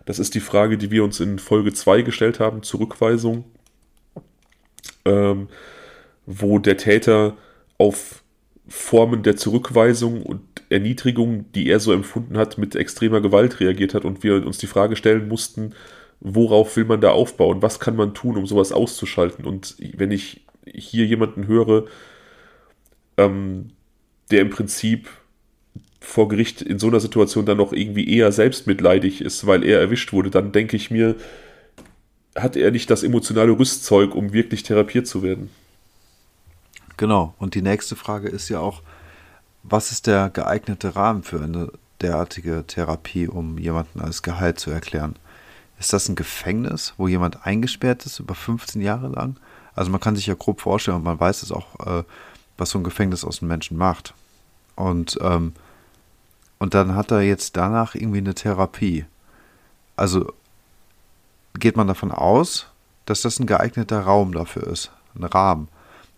Das ist die Frage, die wir uns in Folge 2 gestellt haben, Zurückweisung, ähm, wo der Täter auf Formen der Zurückweisung und Erniedrigung, die er so empfunden hat, mit extremer Gewalt reagiert hat und wir uns die Frage stellen mussten, worauf will man da aufbauen? Was kann man tun, um sowas auszuschalten? Und wenn ich hier jemanden höre, ähm, der im Prinzip vor Gericht in so einer Situation dann noch irgendwie eher selbstmitleidig ist, weil er erwischt wurde, dann denke ich mir, hat er nicht das emotionale Rüstzeug, um wirklich therapiert zu werden. Genau. Und die nächste Frage ist ja auch, was ist der geeignete Rahmen für eine derartige Therapie, um jemanden als Gehalt zu erklären? Ist das ein Gefängnis, wo jemand eingesperrt ist über 15 Jahre lang? Also man kann sich ja grob vorstellen und man weiß es auch, äh, was so ein Gefängnis aus einem Menschen macht. Und, ähm, und dann hat er jetzt danach irgendwie eine Therapie. Also geht man davon aus, dass das ein geeigneter Raum dafür ist, ein Rahmen,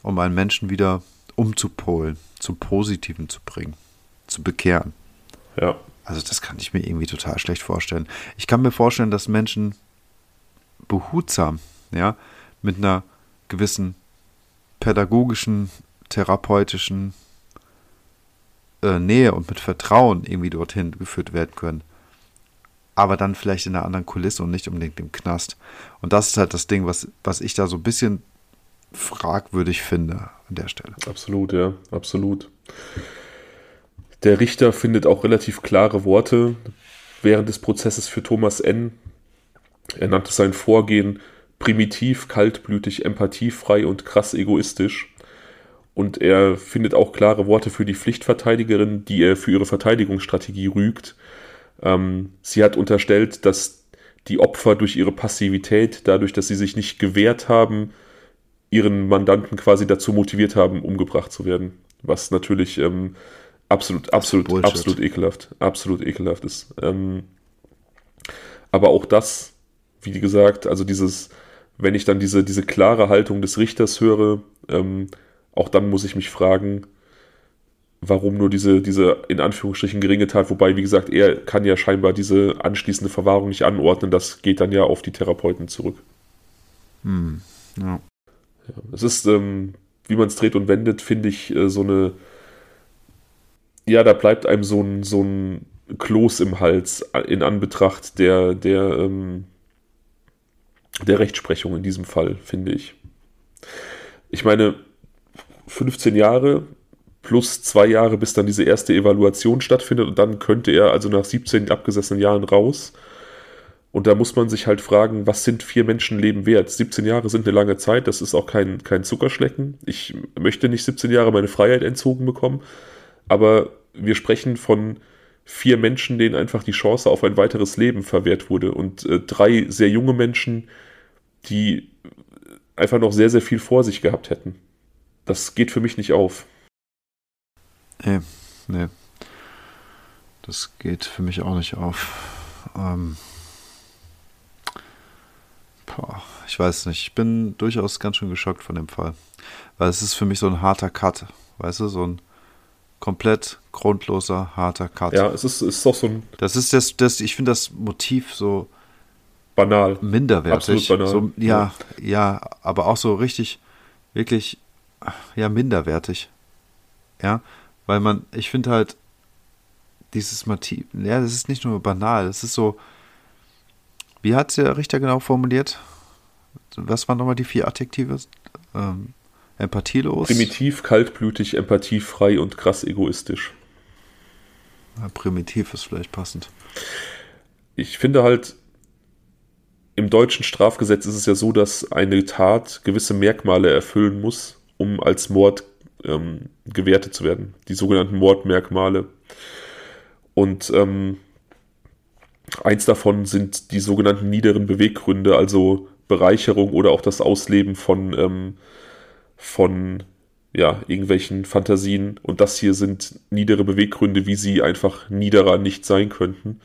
um einen Menschen wieder umzupolen, zum Positiven zu bringen, zu bekehren. Ja. Also das kann ich mir irgendwie total schlecht vorstellen. Ich kann mir vorstellen, dass Menschen behutsam, ja, mit einer gewissen pädagogischen, therapeutischen äh, Nähe und mit Vertrauen irgendwie dorthin geführt werden können. Aber dann vielleicht in einer anderen Kulisse und nicht unbedingt im Knast. Und das ist halt das Ding, was, was ich da so ein bisschen fragwürdig finde an der Stelle. Absolut, ja, absolut. Der Richter findet auch relativ klare Worte während des Prozesses für Thomas N. Er nannte sein Vorgehen primitiv, kaltblütig, empathiefrei und krass egoistisch. Und er findet auch klare Worte für die Pflichtverteidigerin, die er für ihre Verteidigungsstrategie rügt. Ähm, sie hat unterstellt, dass die Opfer durch ihre Passivität, dadurch, dass sie sich nicht gewehrt haben, ihren Mandanten quasi dazu motiviert haben, umgebracht zu werden. Was natürlich ähm, absolut, absolut, absolut ekelhaft, absolut ekelhaft ist. Ähm, aber auch das, wie gesagt, also dieses, wenn ich dann diese, diese klare Haltung des Richters höre, ähm, auch dann muss ich mich fragen, warum nur diese, diese in Anführungsstrichen geringe Tat, wobei, wie gesagt, er kann ja scheinbar diese anschließende Verwahrung nicht anordnen, das geht dann ja auf die Therapeuten zurück. Hm, ja. Es ist, ähm, wie man es dreht und wendet, finde ich, äh, so eine. Ja, da bleibt einem so ein, so ein Kloß im Hals in Anbetracht der, der, ähm, der Rechtsprechung in diesem Fall, finde ich. Ich meine, 15 Jahre plus zwei Jahre, bis dann diese erste Evaluation stattfindet und dann könnte er also nach 17 abgesessenen Jahren raus. Und da muss man sich halt fragen, was sind vier Menschenleben wert? 17 Jahre sind eine lange Zeit, das ist auch kein, kein Zuckerschlecken. Ich möchte nicht 17 Jahre meine Freiheit entzogen bekommen, aber wir sprechen von vier Menschen, denen einfach die Chance auf ein weiteres Leben verwehrt wurde und äh, drei sehr junge Menschen, die einfach noch sehr, sehr viel vor sich gehabt hätten. Das geht für mich nicht auf. Nee, nee. Das geht für mich auch nicht auf. Ähm Boah, ich weiß nicht. Ich bin durchaus ganz schön geschockt von dem Fall. Weil es ist für mich so ein harter Cut. Weißt du, so ein komplett grundloser, harter Cut. Ja, es ist, es ist auch so ein. Das ist das, das ich finde das Motiv so banal. Minderwertig. Absolut banal. So, ja, ja, ja, aber auch so richtig, wirklich, ja, minderwertig. Ja, weil man, ich finde halt, dieses Motiv, ja, das ist nicht nur banal, das ist so, wie hat es der Richter genau formuliert? Was waren nochmal die vier Adjektive? Ähm, empathielos? Primitiv, kaltblütig, empathiefrei und krass egoistisch. Ja, primitiv ist vielleicht passend. Ich finde halt, im deutschen Strafgesetz ist es ja so, dass eine Tat gewisse Merkmale erfüllen muss, um als Mord ähm, gewertet zu werden. Die sogenannten Mordmerkmale. Und ähm, eins davon sind die sogenannten niederen Beweggründe, also Bereicherung oder auch das Ausleben von, ähm, von ja, irgendwelchen Fantasien. Und das hier sind niedere Beweggründe, wie sie einfach niederer nicht sein könnten.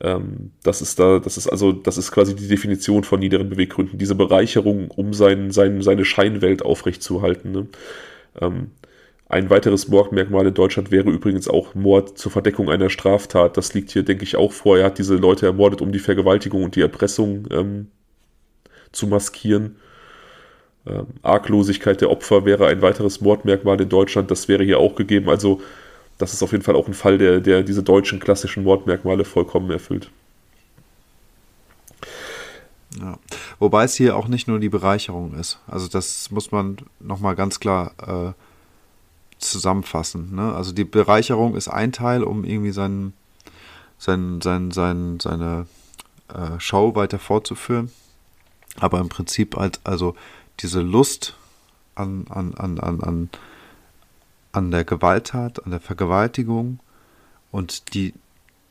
Ähm, das ist da, das ist also, das ist quasi die Definition von niederen Beweggründen. Diese Bereicherung, um sein, sein, seine Scheinwelt aufrechtzuerhalten. Ne? Ähm, ein weiteres Mordmerkmal in Deutschland wäre übrigens auch Mord zur Verdeckung einer Straftat. Das liegt hier, denke ich, auch vor. Er hat diese Leute ermordet, um die Vergewaltigung und die Erpressung ähm, zu maskieren. Ähm, Arglosigkeit der Opfer wäre ein weiteres Mordmerkmal in Deutschland. Das wäre hier auch gegeben. Also das ist auf jeden Fall auch ein Fall, der, der diese deutschen klassischen Mordmerkmale vollkommen erfüllt. Ja. Wobei es hier auch nicht nur die Bereicherung ist. Also das muss man nochmal ganz klar äh, zusammenfassen. Ne? Also die Bereicherung ist ein Teil, um irgendwie sein, sein, sein, sein, seine äh, Show weiter fortzuführen. Aber im Prinzip halt, also diese Lust an, an, an, an, an, an der Gewalttat, an der Vergewaltigung und die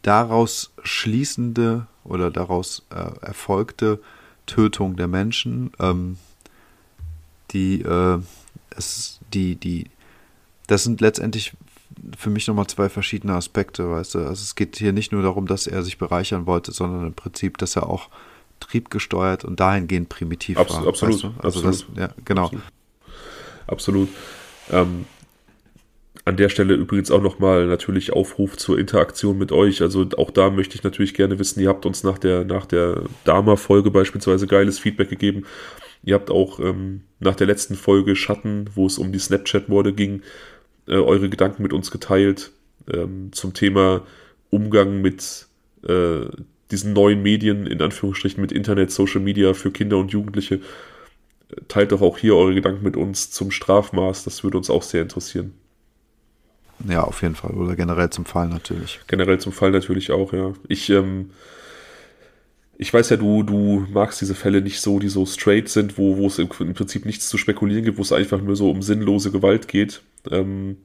daraus schließende oder daraus äh, erfolgte Tötung der Menschen, ähm, die, äh, es, die, die, das sind letztendlich für mich nochmal zwei verschiedene Aspekte, weißt du. Also es geht hier nicht nur darum, dass er sich bereichern wollte, sondern im Prinzip, dass er auch triebgesteuert und dahingehend primitiv Abs war. Absolut. Weißt du? Also absolut. das, ja, genau. Absolut. absolut. Ähm, an der Stelle übrigens auch nochmal natürlich Aufruf zur Interaktion mit euch. Also auch da möchte ich natürlich gerne wissen, ihr habt uns nach der, nach der Dama-Folge beispielsweise geiles Feedback gegeben. Ihr habt auch ähm, nach der letzten Folge Schatten, wo es um die Snapchat-Morde ging, äh, eure Gedanken mit uns geteilt ähm, zum Thema Umgang mit äh, diesen neuen Medien, in Anführungsstrichen mit Internet, Social Media für Kinder und Jugendliche. Teilt doch auch hier eure Gedanken mit uns zum Strafmaß, das würde uns auch sehr interessieren. Ja, auf jeden Fall. Oder generell zum Fall natürlich. Generell zum Fall natürlich auch, ja. Ich, ähm, ich weiß ja, du, du magst diese Fälle nicht so, die so straight sind, wo, wo es im, im Prinzip nichts zu spekulieren gibt, wo es einfach nur so um sinnlose Gewalt geht. Ähm,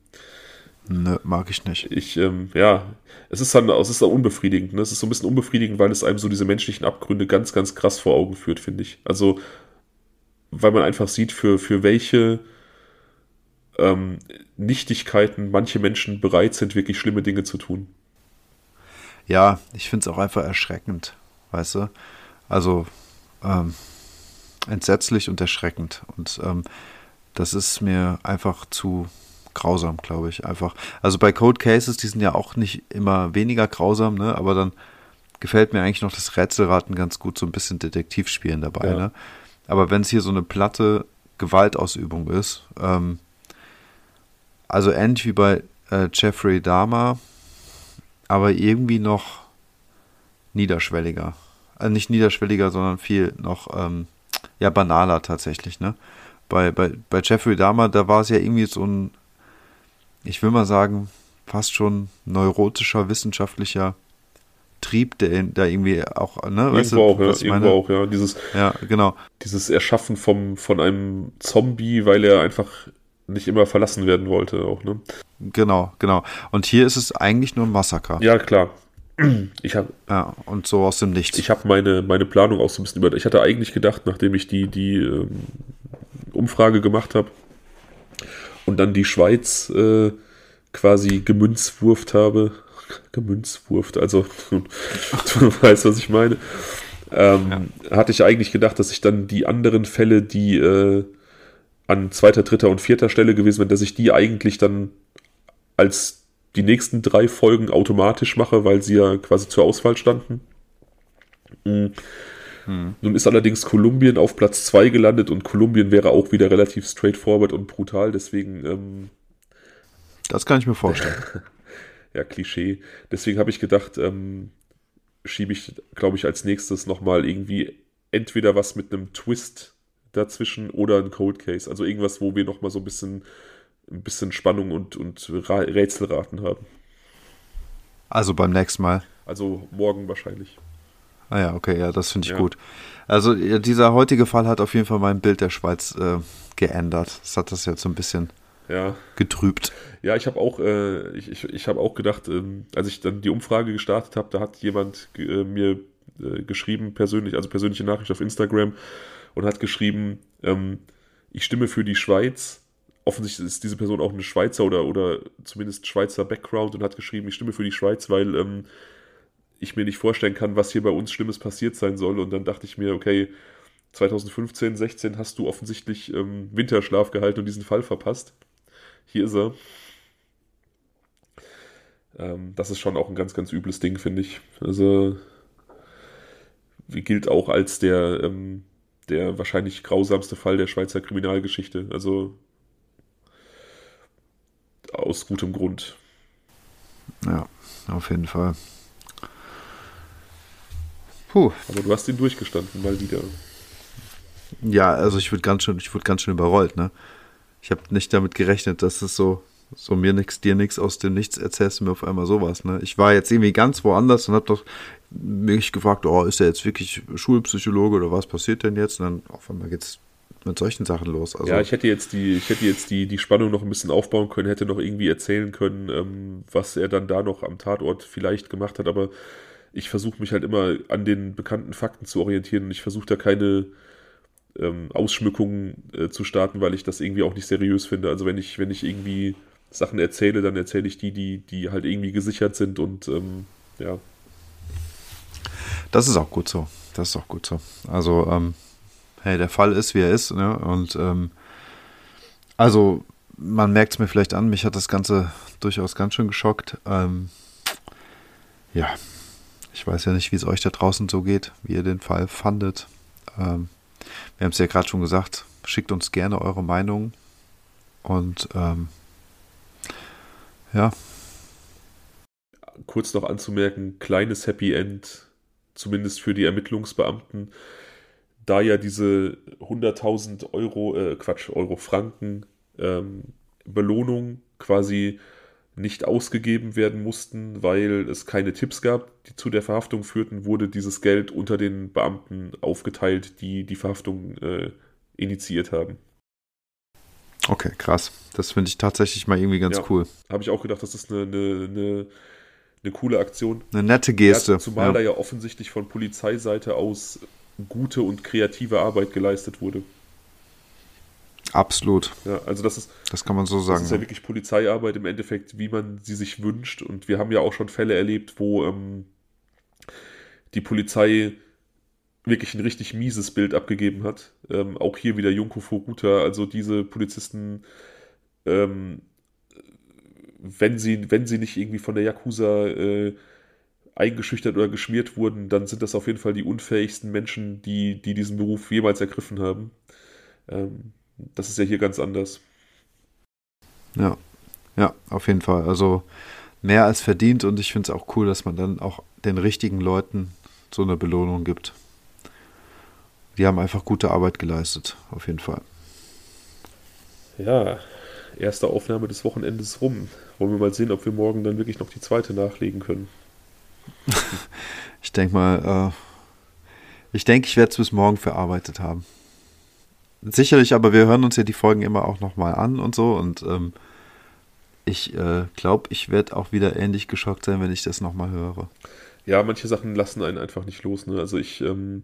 Nö, mag ich nicht. Ich, ähm, ja, es ist dann, es ist dann unbefriedigend. Ne? Es ist so ein bisschen unbefriedigend, weil es einem so diese menschlichen Abgründe ganz, ganz krass vor Augen führt, finde ich. Also, weil man einfach sieht, für, für welche ähm, Nichtigkeiten manche Menschen bereit sind, wirklich schlimme Dinge zu tun. Ja, ich finde es auch einfach erschreckend, weißt du? Also ähm, entsetzlich und erschreckend. Und ähm, das ist mir einfach zu grausam, glaube ich. Einfach. Also bei Code Cases, die sind ja auch nicht immer weniger grausam, ne? Aber dann gefällt mir eigentlich noch das Rätselraten ganz gut, so ein bisschen Detektivspielen dabei, ja. ne? Aber wenn es hier so eine platte Gewaltausübung ist, ähm, also ähnlich wie bei äh, Jeffrey Dahmer, aber irgendwie noch niederschwelliger. Also nicht niederschwelliger, sondern viel noch ähm, ja banaler tatsächlich, ne? Bei, bei, bei Jeffrey Dahmer, da war es ja irgendwie so ein, ich will mal sagen, fast schon neurotischer, wissenschaftlicher Trieb, der da irgendwie auch, ne? Irgendwo weißt du, auch, ja, irgendwo auch, ja. Dieses, ja, genau. Dieses Erschaffen vom, von einem Zombie, weil er einfach nicht immer verlassen werden wollte auch, ne? Genau, genau. Und hier ist es eigentlich nur ein Massaker. Ja, klar. Ich habe ja, und so aus dem Nichts. Ich habe meine, meine Planung auch so ein bisschen über. Ich hatte eigentlich gedacht, nachdem ich die, die ähm, Umfrage gemacht habe und dann die Schweiz äh, quasi gemünzwurft habe, gemünzwurft, also du weißt, was ich meine, ähm, ja. hatte ich eigentlich gedacht, dass ich dann die anderen Fälle, die äh, an zweiter, dritter und vierter Stelle gewesen wären, dass ich die eigentlich dann als die nächsten drei Folgen automatisch mache, weil sie ja quasi zur Auswahl standen. Mhm. Hm. Nun ist allerdings Kolumbien auf Platz 2 gelandet und Kolumbien wäre auch wieder relativ straightforward und brutal, deswegen. Ähm, das kann ich mir vorstellen. ja, Klischee. Deswegen habe ich gedacht, ähm, schiebe ich, glaube ich, als nächstes nochmal irgendwie entweder was mit einem Twist dazwischen oder ein Cold Case. Also irgendwas, wo wir nochmal so ein bisschen, ein bisschen Spannung und, und Rätselraten haben. Also beim nächsten Mal. Also morgen wahrscheinlich. Ah ja, okay, ja, das finde ich ja. gut. Also dieser heutige Fall hat auf jeden Fall mein Bild der Schweiz äh, geändert. Das hat das jetzt so ein bisschen ja. getrübt. Ja, ich habe auch, äh, ich, ich, ich habe auch gedacht, ähm, als ich dann die Umfrage gestartet habe, da hat jemand äh, mir äh, geschrieben, persönlich, also persönliche Nachricht auf Instagram und hat geschrieben, ähm, ich stimme für die Schweiz. Offensichtlich ist diese Person auch eine Schweizer oder, oder zumindest Schweizer Background und hat geschrieben, ich stimme für die Schweiz, weil ähm, ich mir nicht vorstellen kann, was hier bei uns Schlimmes passiert sein soll. Und dann dachte ich mir, okay, 2015, 16 hast du offensichtlich ähm, Winterschlaf gehalten und diesen Fall verpasst. Hier ist er. Ähm, das ist schon auch ein ganz, ganz übles Ding, finde ich. Also gilt auch als der, ähm, der wahrscheinlich grausamste Fall der Schweizer Kriminalgeschichte. Also aus gutem Grund. Ja, auf jeden Fall. Puh. Aber du hast ihn durchgestanden, mal wieder. Ja, also ich wurde ganz schön, ich wurde ganz schön überrollt, ne? Ich habe nicht damit gerechnet, dass es so, so mir nix, dir nix aus dem Nichts erzählst du mir auf einmal sowas, ne? Ich war jetzt irgendwie ganz woanders und habe doch mich gefragt, oh, ist er jetzt wirklich Schulpsychologe oder was passiert denn jetzt? Und dann auf einmal geht's mit solchen Sachen los. Also ja, ich hätte jetzt die, ich hätte jetzt die, die Spannung noch ein bisschen aufbauen können, hätte noch irgendwie erzählen können, ähm, was er dann da noch am Tatort vielleicht gemacht hat, aber ich versuche mich halt immer an den bekannten Fakten zu orientieren und ich versuche da keine ähm, Ausschmückungen äh, zu starten, weil ich das irgendwie auch nicht seriös finde. Also wenn ich, wenn ich irgendwie Sachen erzähle, dann erzähle ich die, die, die halt irgendwie gesichert sind und ähm, ja. Das ist auch gut so. Das ist auch gut so. Also, ähm, hey, der Fall ist, wie er ist, ne? Und ähm, also, man merkt es mir vielleicht an, mich hat das Ganze durchaus ganz schön geschockt. Ähm, ja, ich weiß ja nicht, wie es euch da draußen so geht, wie ihr den Fall fandet. Ähm, wir haben es ja gerade schon gesagt, schickt uns gerne eure Meinung. Und ähm, ja. Kurz noch anzumerken, kleines Happy End, zumindest für die Ermittlungsbeamten. Da ja diese 100.000 Euro, äh, Quatsch, Euro Franken ähm, Belohnung quasi nicht ausgegeben werden mussten, weil es keine Tipps gab, die zu der Verhaftung führten, wurde dieses Geld unter den Beamten aufgeteilt, die die Verhaftung äh, initiiert haben. Okay, krass. Das finde ich tatsächlich mal irgendwie ganz ja, cool. Habe ich auch gedacht, das ist eine, eine, eine, eine coole Aktion. Eine nette Geste. Ja, zumal ja. da ja offensichtlich von Polizeiseite aus gute und kreative Arbeit geleistet wurde. Absolut. Ja, also das ist. Das kann man so sagen. Das ist ja wirklich Polizeiarbeit im Endeffekt, wie man sie sich wünscht. Und wir haben ja auch schon Fälle erlebt, wo ähm, die Polizei wirklich ein richtig mieses Bild abgegeben hat. Ähm, auch hier wieder Junko Furuta, also diese Polizisten, ähm, wenn sie, wenn sie nicht irgendwie von der Yakuza äh, eingeschüchtert oder geschmiert wurden, dann sind das auf jeden Fall die unfähigsten Menschen, die, die diesen Beruf jemals ergriffen haben. Ähm, das ist ja hier ganz anders. Ja, ja, auf jeden Fall. Also mehr als verdient und ich finde es auch cool, dass man dann auch den richtigen Leuten so eine Belohnung gibt. Die haben einfach gute Arbeit geleistet, auf jeden Fall. Ja, erste Aufnahme des Wochenendes rum. Wollen wir mal sehen, ob wir morgen dann wirklich noch die zweite nachlegen können. ich denke mal, äh, ich denke, ich werde es bis morgen verarbeitet haben. Sicherlich, aber wir hören uns ja die Folgen immer auch nochmal an und so. Und ähm, ich äh, glaube, ich werde auch wieder ähnlich geschockt sein, wenn ich das nochmal höre. Ja, manche Sachen lassen einen einfach nicht los. Ne? Also ich, ähm,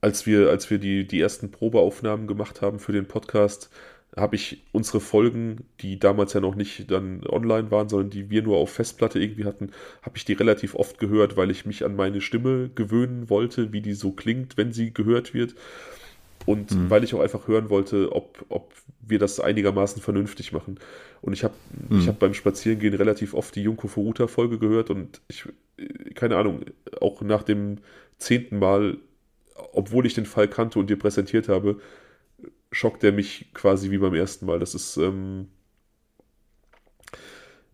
als wir, als wir die, die ersten Probeaufnahmen gemacht haben für den Podcast, habe ich unsere Folgen, die damals ja noch nicht dann online waren, sondern die wir nur auf Festplatte irgendwie hatten, habe ich die relativ oft gehört, weil ich mich an meine Stimme gewöhnen wollte, wie die so klingt, wenn sie gehört wird. Und mhm. weil ich auch einfach hören wollte, ob, ob wir das einigermaßen vernünftig machen. Und ich habe mhm. ich hab beim Spazierengehen relativ oft die Junko Furuta-Folge gehört und ich, keine Ahnung, auch nach dem zehnten Mal, obwohl ich den Fall kannte und dir präsentiert habe, schockt er mich quasi wie beim ersten Mal. Das ist, ähm,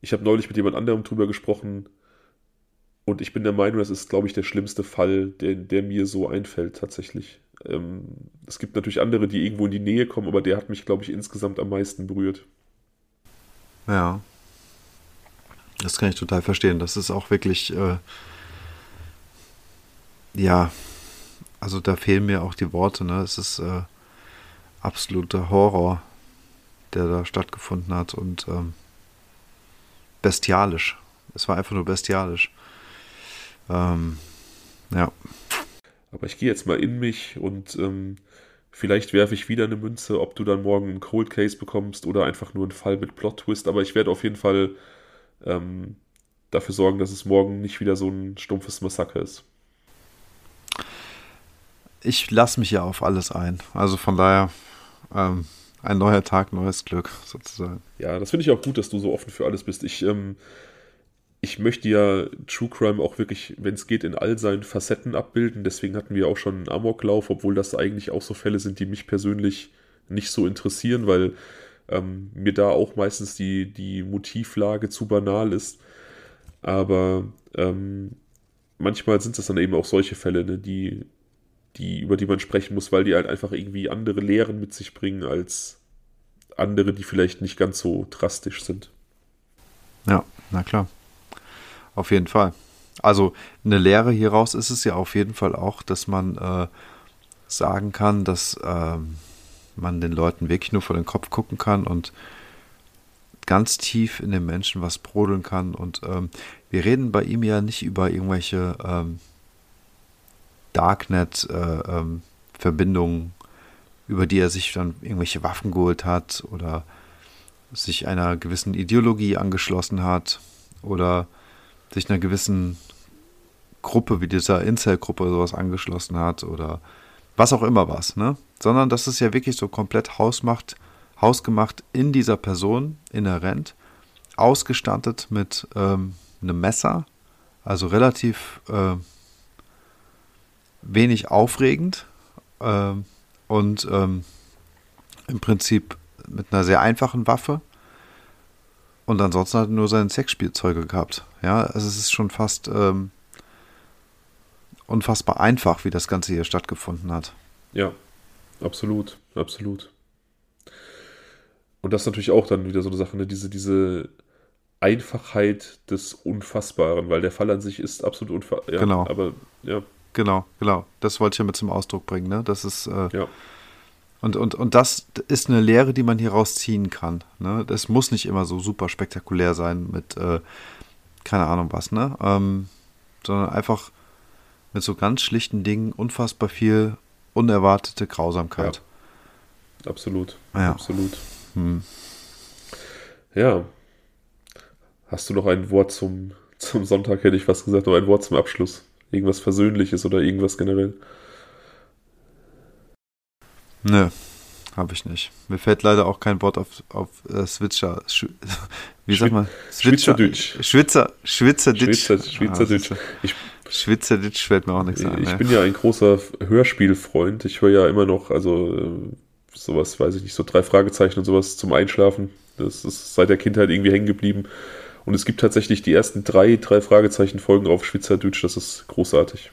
ich habe neulich mit jemand anderem drüber gesprochen und ich bin der Meinung, das ist, glaube ich, der schlimmste Fall, der, der mir so einfällt tatsächlich. Ähm, es gibt natürlich andere, die irgendwo in die Nähe kommen, aber der hat mich, glaube ich, insgesamt am meisten berührt. Ja. Das kann ich total verstehen. Das ist auch wirklich, äh, ja, also da fehlen mir auch die Worte, ne? Es ist äh, absoluter Horror, der da stattgefunden hat und ähm, bestialisch. Es war einfach nur bestialisch. Ähm, ja. Aber ich gehe jetzt mal in mich und ähm, vielleicht werfe ich wieder eine Münze, ob du dann morgen einen Cold Case bekommst oder einfach nur einen Fall mit Plot Twist. Aber ich werde auf jeden Fall ähm, dafür sorgen, dass es morgen nicht wieder so ein stumpfes Massaker ist. Ich lasse mich ja auf alles ein. Also von daher ähm, ein neuer Tag, neues Glück sozusagen. Ja, das finde ich auch gut, dass du so offen für alles bist. Ich ähm, ich möchte ja True Crime auch wirklich, wenn es geht, in all seinen Facetten abbilden. Deswegen hatten wir auch schon einen Amoklauf, obwohl das eigentlich auch so Fälle sind, die mich persönlich nicht so interessieren, weil ähm, mir da auch meistens die, die Motivlage zu banal ist. Aber ähm, manchmal sind es dann eben auch solche Fälle, ne, die, die, über die man sprechen muss, weil die halt einfach irgendwie andere Lehren mit sich bringen als andere, die vielleicht nicht ganz so drastisch sind. Ja, na klar. Auf jeden Fall. Also eine Lehre hieraus ist es ja auf jeden Fall auch, dass man äh, sagen kann, dass äh, man den Leuten wirklich nur vor den Kopf gucken kann und ganz tief in den Menschen was brodeln kann. Und ähm, wir reden bei ihm ja nicht über irgendwelche ähm, Darknet-Verbindungen, äh, ähm, über die er sich dann irgendwelche Waffen geholt hat oder sich einer gewissen Ideologie angeschlossen hat oder sich einer gewissen Gruppe wie dieser Incel-Gruppe sowas angeschlossen hat oder was auch immer was, ne? Sondern das ist ja wirklich so komplett hausmacht, hausgemacht in dieser Person inhärent, ausgestattet mit ähm, einem Messer, also relativ äh, wenig aufregend äh, und ähm, im Prinzip mit einer sehr einfachen Waffe und ansonsten hat er nur seine Sexspielzeuge gehabt. Ja, also es ist schon fast ähm, unfassbar einfach, wie das Ganze hier stattgefunden hat. Ja, absolut, absolut. Und das ist natürlich auch dann wieder so eine Sache, ne? diese, diese Einfachheit des Unfassbaren, weil der Fall an sich ist absolut unfassbar. Ja, genau. Aber ja. Genau, genau. Das wollte ich ja mit zum Ausdruck bringen. Ne? Das ist äh, ja. Und, und, und das ist eine Lehre, die man hier rausziehen kann. Ne? Das muss nicht immer so super spektakulär sein mit, äh, keine Ahnung was, ne? Ähm, sondern einfach mit so ganz schlichten Dingen unfassbar viel unerwartete Grausamkeit. Ja. Absolut. Ja. Absolut. Hm. Ja. Hast du noch ein Wort zum, zum Sonntag, hätte ich fast gesagt, noch ein Wort zum Abschluss? Irgendwas Versöhnliches oder irgendwas generell? Nö, habe ich nicht. Mir fällt leider auch kein Wort auf, auf äh, Switcher. Sch wie sagt man? Switcher, Schwitzerdeutsch. Schwitzer, Schwitzerdeutsch. Schwitzer, Schwitzerdeutsch. Ah, Schwitzerdeutsch fällt mir auch nichts ein. Ich ja. bin ja ein großer Hörspielfreund. Ich höre ja immer noch, also äh, sowas, weiß ich nicht, so drei Fragezeichen und sowas zum Einschlafen. Das ist seit der Kindheit irgendwie hängen geblieben. Und es gibt tatsächlich die ersten drei, drei Fragezeichen-Folgen auf Schwitzerdeutsch. Das ist großartig.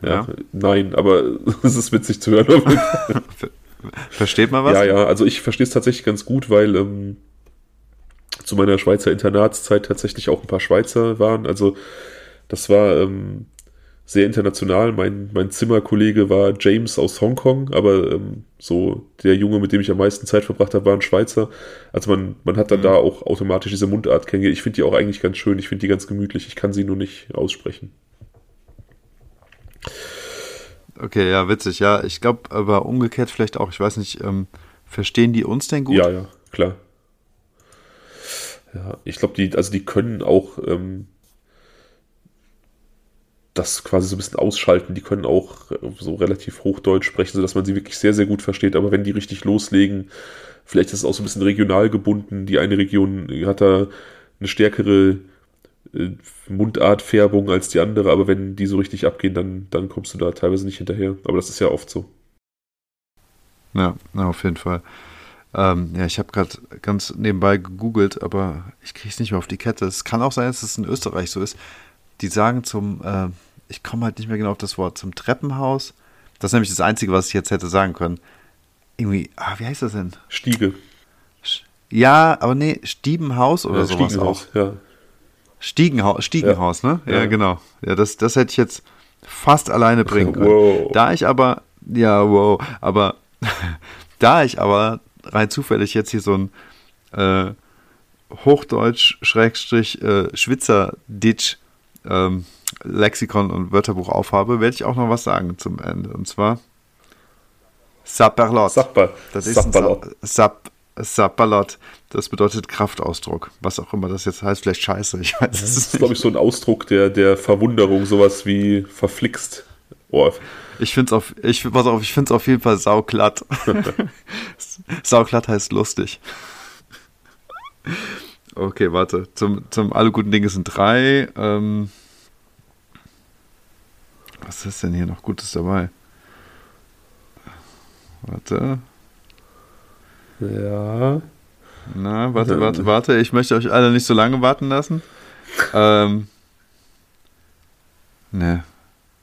Ja, ja. Nein, aber es ist witzig zu hören. Versteht man was? Ja, ja, also ich verstehe es tatsächlich ganz gut, weil ähm, zu meiner Schweizer Internatszeit tatsächlich auch ein paar Schweizer waren. Also das war ähm, sehr international. Mein, mein Zimmerkollege war James aus Hongkong, aber ähm, so der Junge, mit dem ich am meisten Zeit verbracht habe, war ein Schweizer. Also man, man hat dann mhm. da auch automatisch diese Mundart kennengelernt. Ich finde die auch eigentlich ganz schön. Ich finde die ganz gemütlich. Ich kann sie nur nicht aussprechen. Okay, ja, witzig. Ja, ich glaube, aber umgekehrt vielleicht auch. Ich weiß nicht, ähm, verstehen die uns denn gut? Ja, ja, klar. Ja, ich glaube, die, also die können auch ähm, das quasi so ein bisschen ausschalten. Die können auch äh, so relativ Hochdeutsch sprechen, sodass man sie wirklich sehr, sehr gut versteht. Aber wenn die richtig loslegen, vielleicht ist es auch so ein bisschen regional gebunden. Die eine Region hat da eine stärkere äh, Mundartfärbung als die andere, aber wenn die so richtig abgehen, dann, dann kommst du da teilweise nicht hinterher. Aber das ist ja oft so. Ja, auf jeden Fall. Ähm, ja, ich habe gerade ganz nebenbei gegoogelt, aber ich kriege es nicht mehr auf die Kette. Es kann auch sein, dass es in Österreich so ist. Die sagen zum, äh, ich komme halt nicht mehr genau auf das Wort, zum Treppenhaus. Das ist nämlich das Einzige, was ich jetzt hätte sagen können. Irgendwie, ah, wie heißt das denn? Stiege. Ja, aber nee, Stiebenhaus oder ja, sowas auch. Ja. Stiegenhaus, Stiegenhaus, ja. ne? Ja, ja, genau. Ja, das, das hätte ich jetzt, fast alleine bringen können. Wow. Da ich aber, ja, wow, aber da ich aber rein zufällig jetzt hier so ein äh, Hochdeutsch Schrägstrich äh, ähm, Lexikon und Wörterbuch aufhabe, werde ich auch noch was sagen zum Ende. Und zwar Sapperlot. Sapper. Das ist Sapperlot. Sap, Sapperlot. Das bedeutet Kraftausdruck. Was auch immer das jetzt heißt. Vielleicht scheiße. Ich weiß Das es ist, glaube ich, so ein Ausdruck der, der Verwunderung, sowas wie verflixt. Oh, Ich finde es auf, ich, pass auf, ich find's auf jeden Fall sauglatt. sauglatt heißt lustig. Okay, warte. Zum, zum alle guten Dinge sind drei. Ähm, was ist denn hier noch Gutes dabei? Warte. ja. Na, warte, warte, warte. Ich möchte euch alle nicht so lange warten lassen. Ähm. Ne.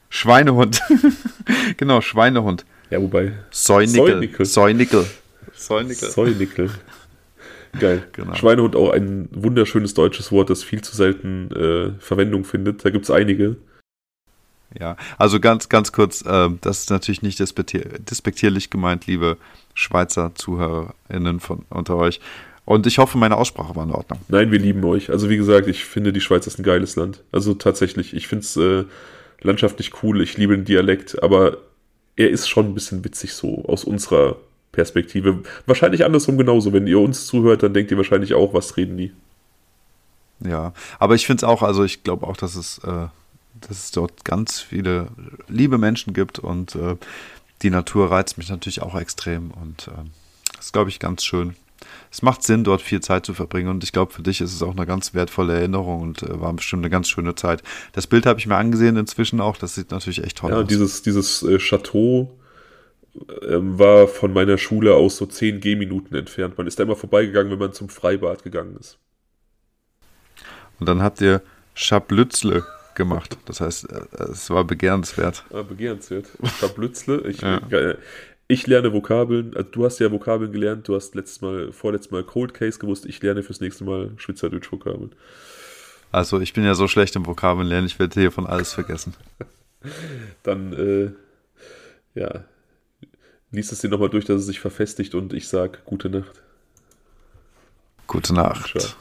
Schweinehund. genau, Schweinehund. Ja, wobei. Säunickel. Säunickel. Säunickel. Säunickel. Geil. Genau. Schweinehund auch ein wunderschönes deutsches Wort, das viel zu selten äh, Verwendung findet. Da gibt es einige. Ja, also ganz, ganz kurz, ähm, das ist natürlich nicht despektier despektierlich gemeint, liebe Schweizer ZuhörerInnen von unter euch. Und ich hoffe, meine Aussprache war in Ordnung. Nein, wir lieben euch. Also wie gesagt, ich finde, die Schweiz ist ein geiles Land. Also tatsächlich, ich finde es äh, landschaftlich cool, ich liebe den Dialekt, aber er ist schon ein bisschen witzig so aus unserer Perspektive. Wahrscheinlich andersrum genauso. Wenn ihr uns zuhört, dann denkt ihr wahrscheinlich auch, was reden die? Ja, aber ich finde es auch, also ich glaube auch, dass es, äh, dass es dort ganz viele liebe Menschen gibt und äh, die Natur reizt mich natürlich auch extrem und äh, das ist, glaube ich, ganz schön. Es macht Sinn, dort viel Zeit zu verbringen und ich glaube, für dich ist es auch eine ganz wertvolle Erinnerung und äh, war bestimmt eine ganz schöne Zeit. Das Bild habe ich mir angesehen inzwischen auch, das sieht natürlich echt toll Ja, aus. dieses, dieses äh, Chateau ähm, war von meiner Schule aus so 10 Gehminuten entfernt. Man ist da immer vorbeigegangen, wenn man zum Freibad gegangen ist. Und dann habt ihr Schablützle gemacht. Das heißt, äh, es war begehrenswert. Ah, begehrenswert. Schablützle. Ich, Ja. äh, ich lerne Vokabeln. Also du hast ja Vokabeln gelernt. Du hast letztes Mal, vorletztes Mal Cold Case gewusst. Ich lerne fürs nächste Mal Schweizerdeutsch-Vokabeln. Also ich bin ja so schlecht im Vokabellernen, ich werde hiervon alles vergessen. Dann, äh, ja, liest es dir nochmal durch, dass es sich verfestigt und ich sag gute Nacht. Gute Nacht. Ciao.